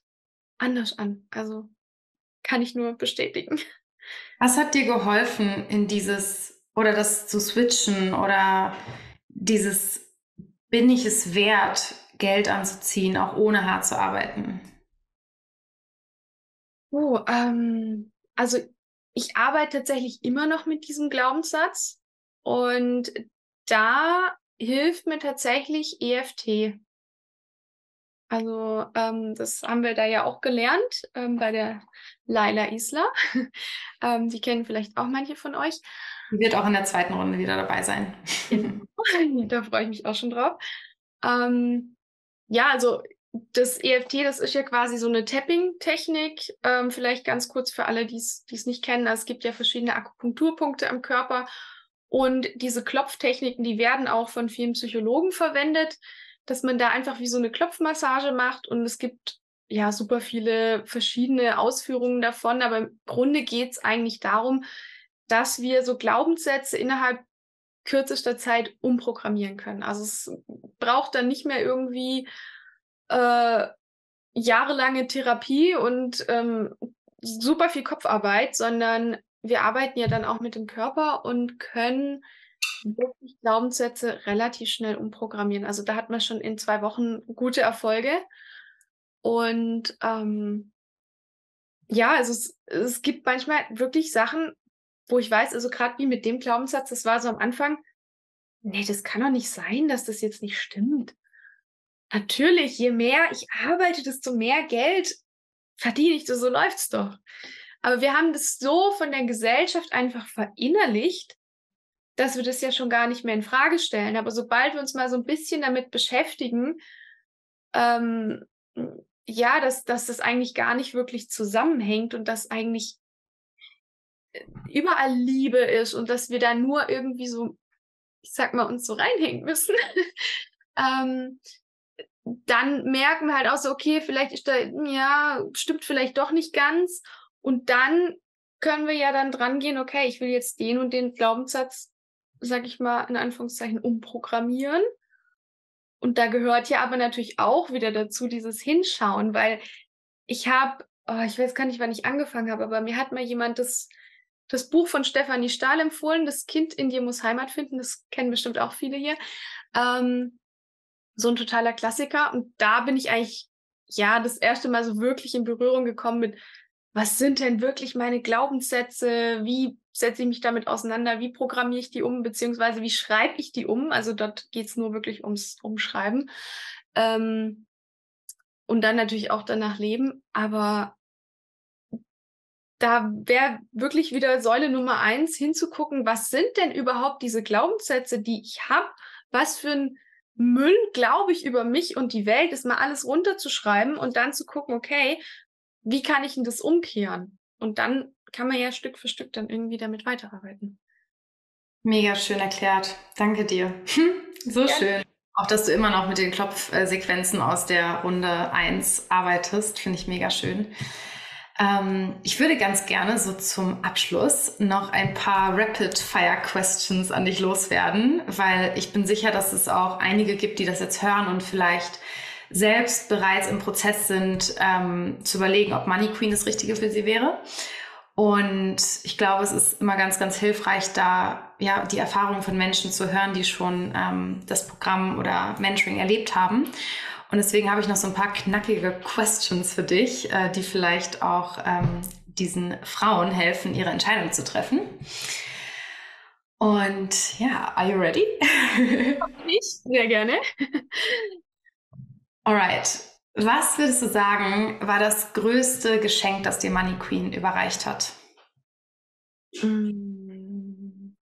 anders an. Also kann ich nur bestätigen. Was hat dir geholfen, in dieses oder das zu switchen oder dieses bin ich es wert, Geld anzuziehen, auch ohne hart zu arbeiten? Oh, ähm, also ich arbeite tatsächlich immer noch mit diesem Glaubenssatz und da hilft mir tatsächlich EFT. Also ähm, das haben wir da ja auch gelernt ähm, bei der Laila Isla. ähm, die kennen vielleicht auch manche von euch. Die wird auch in der zweiten Runde wieder dabei sein. da freue ich mich auch schon drauf. Ähm, ja, also das EFT, das ist ja quasi so eine Tapping-Technik. Ähm, vielleicht ganz kurz für alle, die es nicht kennen. Also es gibt ja verschiedene Akupunkturpunkte am Körper. Und diese Klopftechniken, die werden auch von vielen Psychologen verwendet, dass man da einfach wie so eine Klopfmassage macht. Und es gibt ja super viele verschiedene Ausführungen davon. Aber im Grunde geht es eigentlich darum, dass wir so Glaubenssätze innerhalb kürzester Zeit umprogrammieren können. Also es braucht dann nicht mehr irgendwie äh, jahrelange Therapie und ähm, super viel Kopfarbeit, sondern wir arbeiten ja dann auch mit dem Körper und können wirklich Glaubenssätze relativ schnell umprogrammieren. Also da hat man schon in zwei Wochen gute Erfolge. Und ähm, ja, also es, es gibt manchmal wirklich Sachen, wo ich weiß, also gerade wie mit dem Glaubenssatz, das war so am Anfang, nee, das kann doch nicht sein, dass das jetzt nicht stimmt. Natürlich, je mehr ich arbeite, desto mehr Geld verdiene ich, so läuft's doch. Aber wir haben das so von der Gesellschaft einfach verinnerlicht, dass wir das ja schon gar nicht mehr in Frage stellen. Aber sobald wir uns mal so ein bisschen damit beschäftigen, ähm, ja, dass, dass das eigentlich gar nicht wirklich zusammenhängt und dass eigentlich äh, überall Liebe ist und dass wir da nur irgendwie so, ich sag mal, uns so reinhängen müssen, ähm, dann merken wir halt auch so, okay, vielleicht ist da, ja, stimmt vielleicht doch nicht ganz. Und dann können wir ja dann dran gehen, okay, ich will jetzt den und den Glaubenssatz, sag ich mal, in Anführungszeichen umprogrammieren. Und da gehört ja aber natürlich auch wieder dazu dieses Hinschauen, weil ich habe, oh, ich weiß gar nicht, wann ich angefangen habe, aber mir hat mal jemand das, das Buch von Stefanie Stahl empfohlen, Das Kind in dir muss Heimat finden. Das kennen bestimmt auch viele hier. Ähm, so ein totaler Klassiker. Und da bin ich eigentlich, ja, das erste Mal so wirklich in Berührung gekommen mit, was sind denn wirklich meine Glaubenssätze? Wie setze ich mich damit auseinander? Wie programmiere ich die um? Beziehungsweise wie schreibe ich die um? Also dort geht es nur wirklich ums Umschreiben. Ähm, und dann natürlich auch danach leben. Aber da wäre wirklich wieder Säule Nummer eins hinzugucken, was sind denn überhaupt diese Glaubenssätze, die ich habe? Was für ein Müll glaube ich über mich und die Welt, ist mal alles runterzuschreiben und dann zu gucken, okay, wie kann ich denn das umkehren? Und dann kann man ja Stück für Stück dann irgendwie damit weiterarbeiten. Mega schön erklärt. Danke dir. so ja. schön. Auch dass du immer noch mit den Klopfsequenzen aus der Runde 1 arbeitest, finde ich mega schön. Ähm, ich würde ganz gerne so zum Abschluss noch ein paar Rapid-Fire-Questions an dich loswerden, weil ich bin sicher, dass es auch einige gibt, die das jetzt hören und vielleicht selbst bereits im Prozess sind, ähm, zu überlegen, ob Money Queen das Richtige für sie wäre. Und ich glaube, es ist immer ganz, ganz hilfreich, da ja die Erfahrungen von Menschen zu hören, die schon ähm, das Programm oder Mentoring erlebt haben. Und deswegen habe ich noch so ein paar knackige Questions für dich, äh, die vielleicht auch ähm, diesen Frauen helfen, ihre Entscheidung zu treffen. Und ja, are you ready? Ich, sehr gerne. Alright. Was würdest du sagen, war das größte Geschenk, das dir Money Queen überreicht hat? Mm,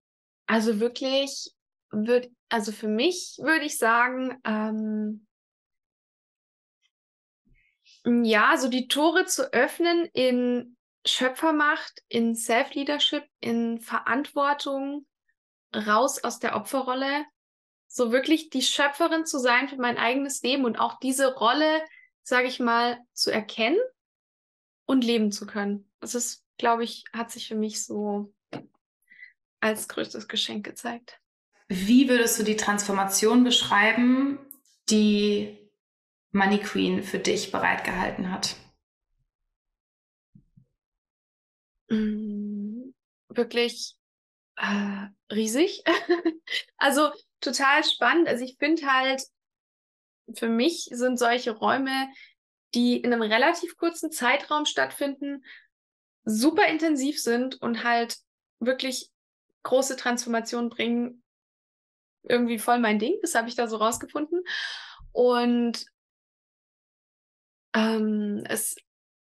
also wirklich, würd, also für mich würde ich sagen, ähm, ja, so die Tore zu öffnen in Schöpfermacht, in Self-Leadership, in Verantwortung, raus aus der Opferrolle, so wirklich die Schöpferin zu sein für mein eigenes Leben und auch diese Rolle, sage ich mal, zu erkennen und leben zu können. Das ist, glaube ich, hat sich für mich so als größtes Geschenk gezeigt. Wie würdest du die Transformation beschreiben, die Money Queen für dich bereitgehalten hat? Mm, wirklich äh, riesig. also total spannend. Also ich finde halt, für mich sind solche Räume, die in einem relativ kurzen Zeitraum stattfinden, super intensiv sind und halt wirklich große Transformationen bringen, irgendwie voll mein Ding. Das habe ich da so rausgefunden. Und ähm, es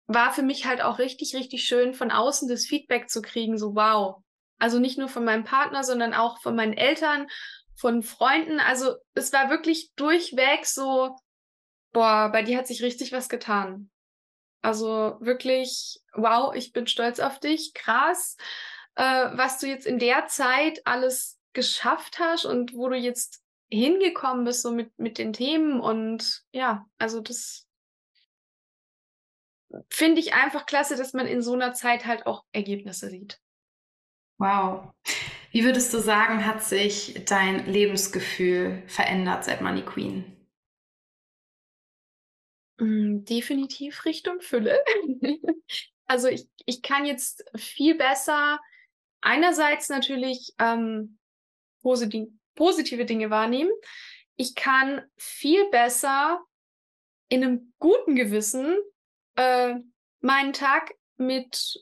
war für mich halt auch richtig, richtig schön, von außen das Feedback zu kriegen, so wow. Also nicht nur von meinem Partner, sondern auch von meinen Eltern, von Freunden. Also es war wirklich durchweg so, boah, bei dir hat sich richtig was getan. Also wirklich, wow, ich bin stolz auf dich, krass, äh, was du jetzt in der Zeit alles geschafft hast und wo du jetzt hingekommen bist, so mit, mit den Themen. Und ja, also das finde ich einfach klasse, dass man in so einer Zeit halt auch Ergebnisse sieht. Wow. Wie würdest du sagen, hat sich dein Lebensgefühl verändert seit Money Queen? Mm, definitiv Richtung Fülle. also ich, ich kann jetzt viel besser einerseits natürlich ähm, positiv, positive Dinge wahrnehmen. Ich kann viel besser in einem guten Gewissen äh, meinen Tag mit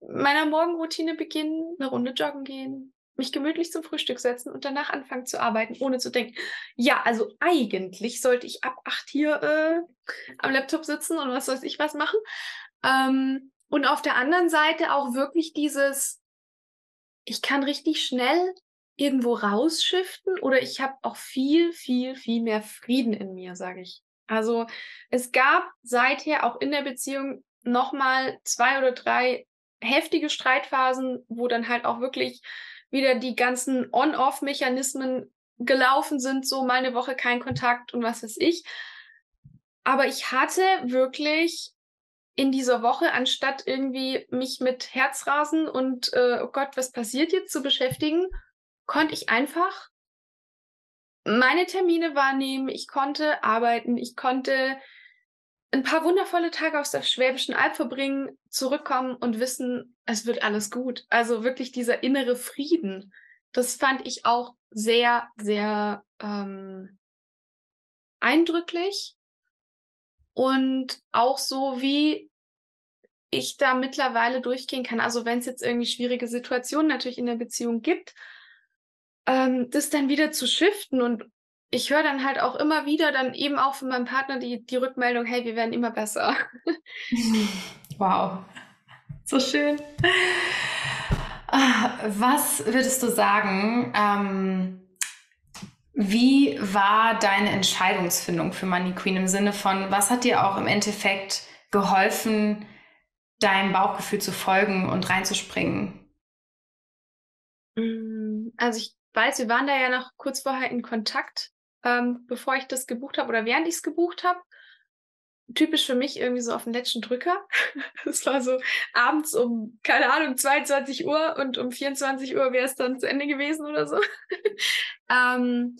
meiner Morgenroutine beginnen, eine Runde joggen gehen, mich gemütlich zum Frühstück setzen und danach anfangen zu arbeiten, ohne zu denken, ja, also eigentlich sollte ich ab acht hier äh, am Laptop sitzen und was weiß ich was machen. Ähm, und auf der anderen Seite auch wirklich dieses, ich kann richtig schnell irgendwo rausschiften oder ich habe auch viel, viel, viel mehr Frieden in mir, sage ich. Also es gab seither auch in der Beziehung nochmal zwei oder drei heftige Streitphasen, wo dann halt auch wirklich wieder die ganzen On-Off-Mechanismen gelaufen sind, so mal eine Woche kein Kontakt und was weiß ich. Aber ich hatte wirklich in dieser Woche, anstatt irgendwie mich mit Herzrasen und äh, oh Gott, was passiert jetzt zu beschäftigen, konnte ich einfach meine Termine wahrnehmen, ich konnte arbeiten, ich konnte ein paar wundervolle Tage aus der Schwäbischen Alb verbringen, zurückkommen und wissen, es wird alles gut. Also wirklich dieser innere Frieden. Das fand ich auch sehr, sehr ähm, eindrücklich. Und auch so, wie ich da mittlerweile durchgehen kann. Also wenn es jetzt irgendwie schwierige Situationen natürlich in der Beziehung gibt, ähm, das dann wieder zu shiften und ich höre dann halt auch immer wieder dann eben auch von meinem Partner die, die Rückmeldung, hey, wir werden immer besser. wow, so schön. Ah, was würdest du sagen, ähm, wie war deine Entscheidungsfindung für Money Queen im Sinne von, was hat dir auch im Endeffekt geholfen, deinem Bauchgefühl zu folgen und reinzuspringen? Mm, also ich weiß, wir waren da ja noch kurz vorher in Kontakt ähm, bevor ich das gebucht habe oder während ich es gebucht habe. Typisch für mich irgendwie so auf den letzten Drücker. Es war so abends um, keine Ahnung, 22 Uhr und um 24 Uhr wäre es dann zu Ende gewesen oder so. ähm,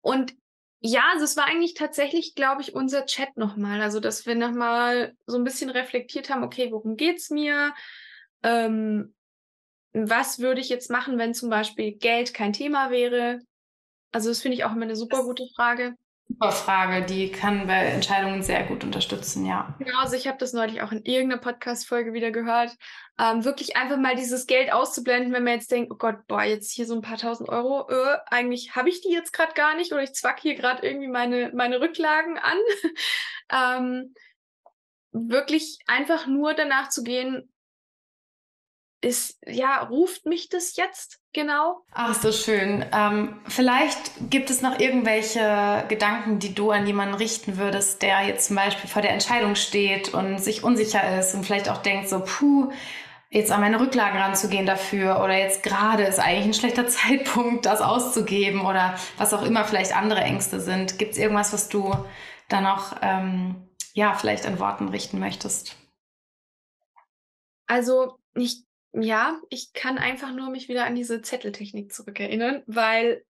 und ja, also es war eigentlich tatsächlich, glaube ich, unser Chat nochmal. Also, dass wir nochmal so ein bisschen reflektiert haben, okay, worum geht's mir? Ähm, was würde ich jetzt machen, wenn zum Beispiel Geld kein Thema wäre? Also das finde ich auch immer eine super gute Frage. Super Frage, die kann bei Entscheidungen sehr gut unterstützen, ja. Genau, also ich habe das neulich auch in irgendeiner Podcast-Folge wieder gehört. Ähm, wirklich einfach mal dieses Geld auszublenden, wenn man jetzt denkt, oh Gott, boah, jetzt hier so ein paar tausend Euro, äh, eigentlich habe ich die jetzt gerade gar nicht oder ich zwack hier gerade irgendwie meine, meine Rücklagen an. ähm, wirklich einfach nur danach zu gehen, ist, ja, ruft mich das jetzt genau? Ach, so schön. Ähm, vielleicht gibt es noch irgendwelche Gedanken, die du an jemanden richten würdest, der jetzt zum Beispiel vor der Entscheidung steht und sich unsicher ist und vielleicht auch denkt so, puh, jetzt an meine Rücklagen ranzugehen dafür oder jetzt gerade ist eigentlich ein schlechter Zeitpunkt, das auszugeben oder was auch immer vielleicht andere Ängste sind. Gibt es irgendwas, was du da noch, ähm, ja, vielleicht an Worten richten möchtest? Also ich ja, ich kann einfach nur mich wieder an diese Zetteltechnik zurückerinnern, weil,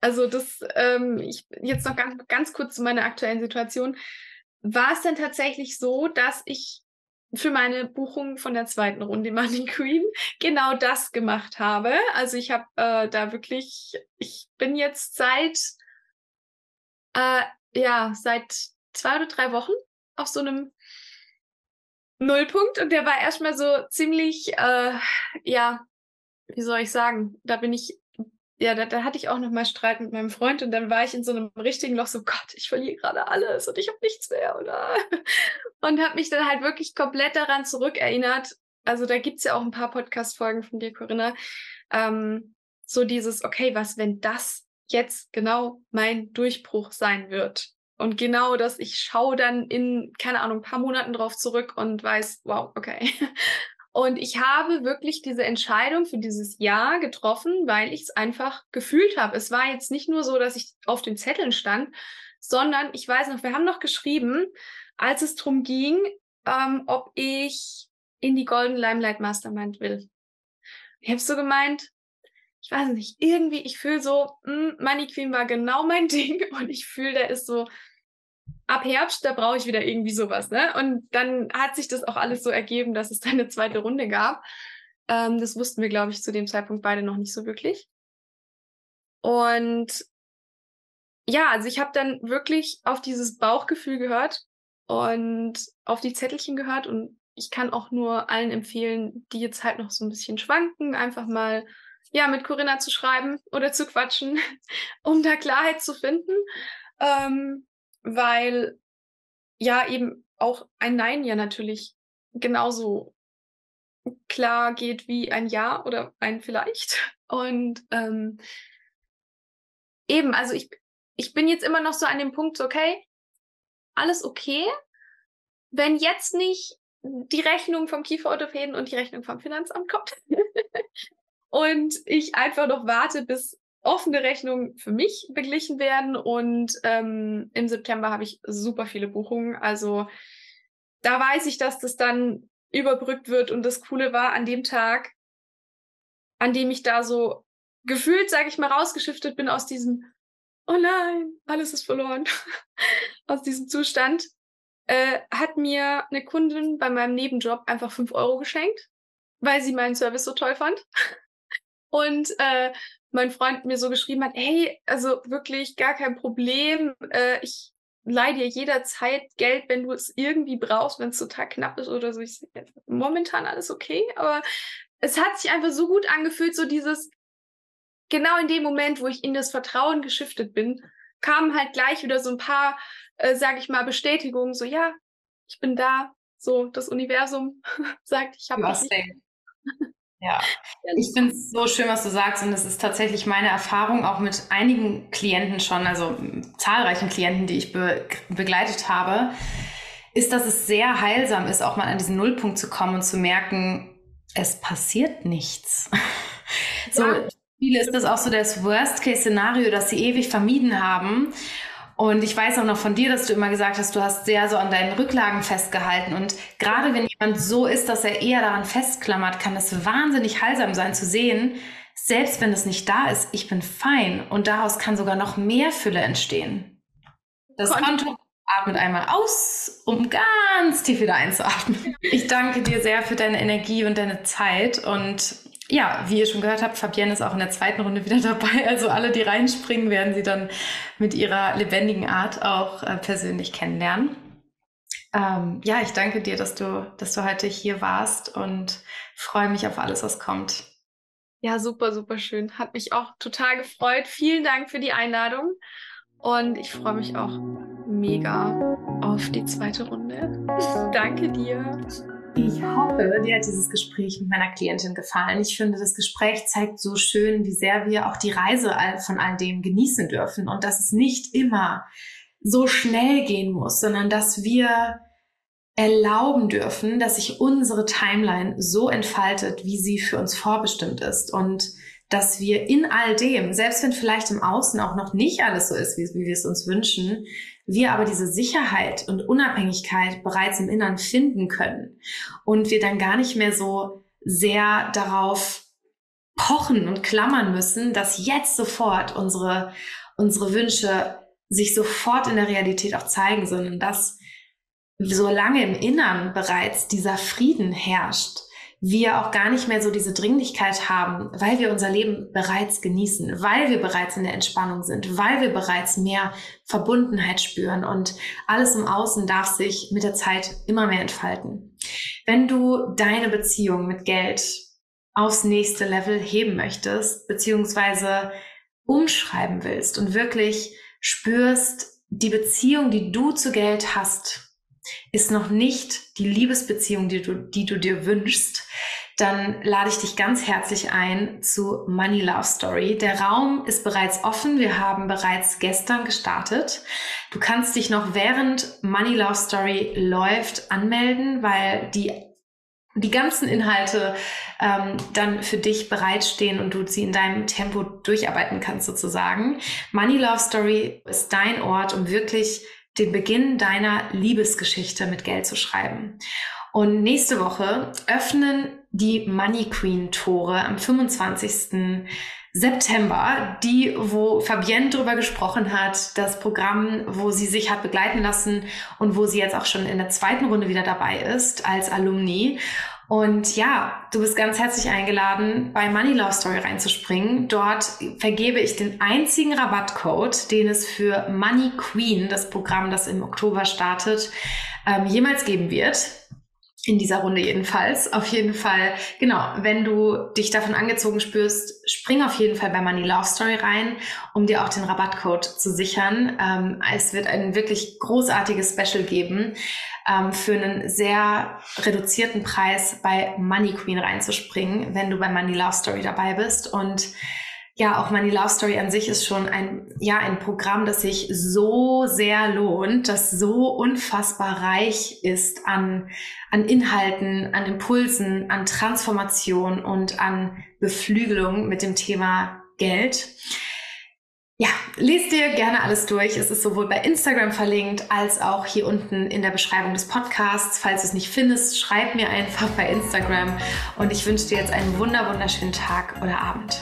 also das, ähm, ich jetzt noch ganz, ganz kurz zu meiner aktuellen Situation. War es denn tatsächlich so, dass ich für meine Buchung von der zweiten Runde Money Queen genau das gemacht habe. Also ich habe äh, da wirklich, ich bin jetzt seit, äh, ja, seit zwei oder drei Wochen auf so einem Nullpunkt und der war erstmal so ziemlich, äh, ja, wie soll ich sagen, da bin ich, ja, da, da hatte ich auch nochmal Streit mit meinem Freund und dann war ich in so einem richtigen Loch, so Gott, ich verliere gerade alles und ich habe nichts mehr, oder? Und habe mich dann halt wirklich komplett daran zurückerinnert. Also da gibt's ja auch ein paar Podcast-Folgen von dir, Corinna. Ähm, so dieses, okay, was, wenn das jetzt genau mein Durchbruch sein wird? Und genau das, ich schaue dann in, keine Ahnung, ein paar Monaten drauf zurück und weiß, wow, okay. Und ich habe wirklich diese Entscheidung für dieses Jahr getroffen, weil ich es einfach gefühlt habe. Es war jetzt nicht nur so, dass ich auf den Zetteln stand, sondern ich weiß noch, wir haben noch geschrieben, als es darum ging, ähm, ob ich in die Golden Limelight Mastermind will. Ich habe so gemeint, ich weiß nicht, irgendwie, ich fühle so, mh, hm, Money Queen war genau mein Ding und ich fühle, der ist so ab Herbst, da brauche ich wieder irgendwie sowas. Ne? Und dann hat sich das auch alles so ergeben, dass es dann eine zweite Runde gab. Ähm, das wussten wir, glaube ich, zu dem Zeitpunkt beide noch nicht so wirklich. Und ja, also ich habe dann wirklich auf dieses Bauchgefühl gehört und auf die Zettelchen gehört und ich kann auch nur allen empfehlen, die jetzt halt noch so ein bisschen schwanken, einfach mal ja, mit Corinna zu schreiben oder zu quatschen, um da Klarheit zu finden. Ähm, weil ja eben auch ein Nein ja natürlich genauso klar geht wie ein Ja oder ein Vielleicht. Und ähm, eben, also ich, ich bin jetzt immer noch so an dem Punkt, okay, alles okay, wenn jetzt nicht die Rechnung vom Kieferorthopäden und die Rechnung vom Finanzamt kommt. und ich einfach noch warte, bis offene Rechnungen für mich beglichen werden. Und ähm, im September habe ich super viele Buchungen. Also da weiß ich, dass das dann überbrückt wird. Und das Coole war an dem Tag, an dem ich da so gefühlt, sage ich mal, rausgeschiftet bin aus diesem, oh nein, alles ist verloren, aus diesem Zustand, äh, hat mir eine Kundin bei meinem Nebenjob einfach fünf Euro geschenkt, weil sie meinen Service so toll fand. Und äh, mein Freund mir so geschrieben hat, hey, also wirklich gar kein Problem. Äh, ich leihe dir jederzeit Geld, wenn du es irgendwie brauchst, wenn es total knapp ist oder so. Ich sage, momentan alles okay, aber es hat sich einfach so gut angefühlt, so dieses, genau in dem Moment, wo ich in das Vertrauen geschiftet bin, kamen halt gleich wieder so ein paar äh, sage ich mal, Bestätigung, so ja, ich bin da, so das Universum sagt, ich habe dich. Ja, ich finde es so schön, was du sagst und das ist tatsächlich meine Erfahrung auch mit einigen Klienten schon, also zahlreichen Klienten, die ich be begleitet habe, ist, dass es sehr heilsam ist, auch mal an diesen Nullpunkt zu kommen und zu merken, es passiert nichts. so ja. viele ist das auch so das Worst-Case-Szenario, das sie ewig vermieden haben. Und ich weiß auch noch von dir, dass du immer gesagt hast, du hast sehr so an deinen Rücklagen festgehalten. Und gerade wenn jemand so ist, dass er eher daran festklammert, kann es wahnsinnig heilsam sein zu sehen, selbst wenn es nicht da ist, ich bin fein. Und daraus kann sogar noch mehr Fülle entstehen. Das Konto atmet einmal aus, um ganz tief wieder einzuatmen. Ich danke dir sehr für deine Energie und deine Zeit und ja, wie ihr schon gehört habt, Fabienne ist auch in der zweiten Runde wieder dabei. Also alle, die reinspringen, werden sie dann mit ihrer lebendigen Art auch äh, persönlich kennenlernen. Ähm, ja, ich danke dir, dass du, dass du heute hier warst und freue mich auf alles, was kommt. Ja, super, super schön. Hat mich auch total gefreut. Vielen Dank für die Einladung. Und ich freue mich auch mega auf die zweite Runde. Danke dir. Ich hoffe, dir hat dieses Gespräch mit meiner Klientin gefallen. Ich finde, das Gespräch zeigt so schön, wie sehr wir auch die Reise von all dem genießen dürfen und dass es nicht immer so schnell gehen muss, sondern dass wir erlauben dürfen, dass sich unsere Timeline so entfaltet, wie sie für uns vorbestimmt ist und dass wir in all dem, selbst wenn vielleicht im Außen auch noch nicht alles so ist, wie, wie wir es uns wünschen, wir aber diese Sicherheit und Unabhängigkeit bereits im Innern finden können und wir dann gar nicht mehr so sehr darauf pochen und klammern müssen, dass jetzt sofort unsere, unsere Wünsche sich sofort in der Realität auch zeigen, sondern dass solange im Innern bereits dieser Frieden herrscht, wir auch gar nicht mehr so diese Dringlichkeit haben, weil wir unser Leben bereits genießen, weil wir bereits in der Entspannung sind, weil wir bereits mehr Verbundenheit spüren und alles im Außen darf sich mit der Zeit immer mehr entfalten. Wenn du deine Beziehung mit Geld aufs nächste Level heben möchtest, beziehungsweise umschreiben willst und wirklich spürst, die Beziehung, die du zu Geld hast, ist noch nicht die Liebesbeziehung, die du, die du dir wünschst, dann lade ich dich ganz herzlich ein zu Money Love Story. Der Raum ist bereits offen. Wir haben bereits gestern gestartet. Du kannst dich noch während Money Love Story läuft anmelden, weil die die ganzen Inhalte ähm, dann für dich bereitstehen und du sie in deinem Tempo durcharbeiten kannst sozusagen. Money Love Story ist dein Ort, um wirklich den Beginn deiner Liebesgeschichte mit Geld zu schreiben. Und nächste Woche öffnen die Money Queen Tore am 25. September, die, wo Fabienne drüber gesprochen hat, das Programm, wo sie sich hat begleiten lassen und wo sie jetzt auch schon in der zweiten Runde wieder dabei ist als Alumni. Und ja, du bist ganz herzlich eingeladen, bei Money Love Story reinzuspringen. Dort vergebe ich den einzigen Rabattcode, den es für Money Queen, das Programm, das im Oktober startet, ähm, jemals geben wird. in dieser Runde jedenfalls. Auf jeden Fall, genau, wenn du dich davon angezogen spürst, spring auf jeden Fall bei Money Love Story rein, um dir auch den Rabattcode zu sichern. Ähm, es wird ein wirklich großartiges Special geben, ähm, für einen sehr reduzierten Preis bei Money Queen reinzuspringen, wenn du bei Money Love Story dabei bist. Und ja, auch Money Love Story an sich ist schon ein, ja, ein Programm, das sich so sehr lohnt, das so unfassbar reich ist an, an Inhalten, an Impulsen, an Transformation und an Beflügelung mit dem Thema Geld. Ja, lest dir gerne alles durch. Es ist sowohl bei Instagram verlinkt als auch hier unten in der Beschreibung des Podcasts. Falls du es nicht findest, schreib mir einfach bei Instagram und ich wünsche dir jetzt einen wunder wunderschönen Tag oder Abend.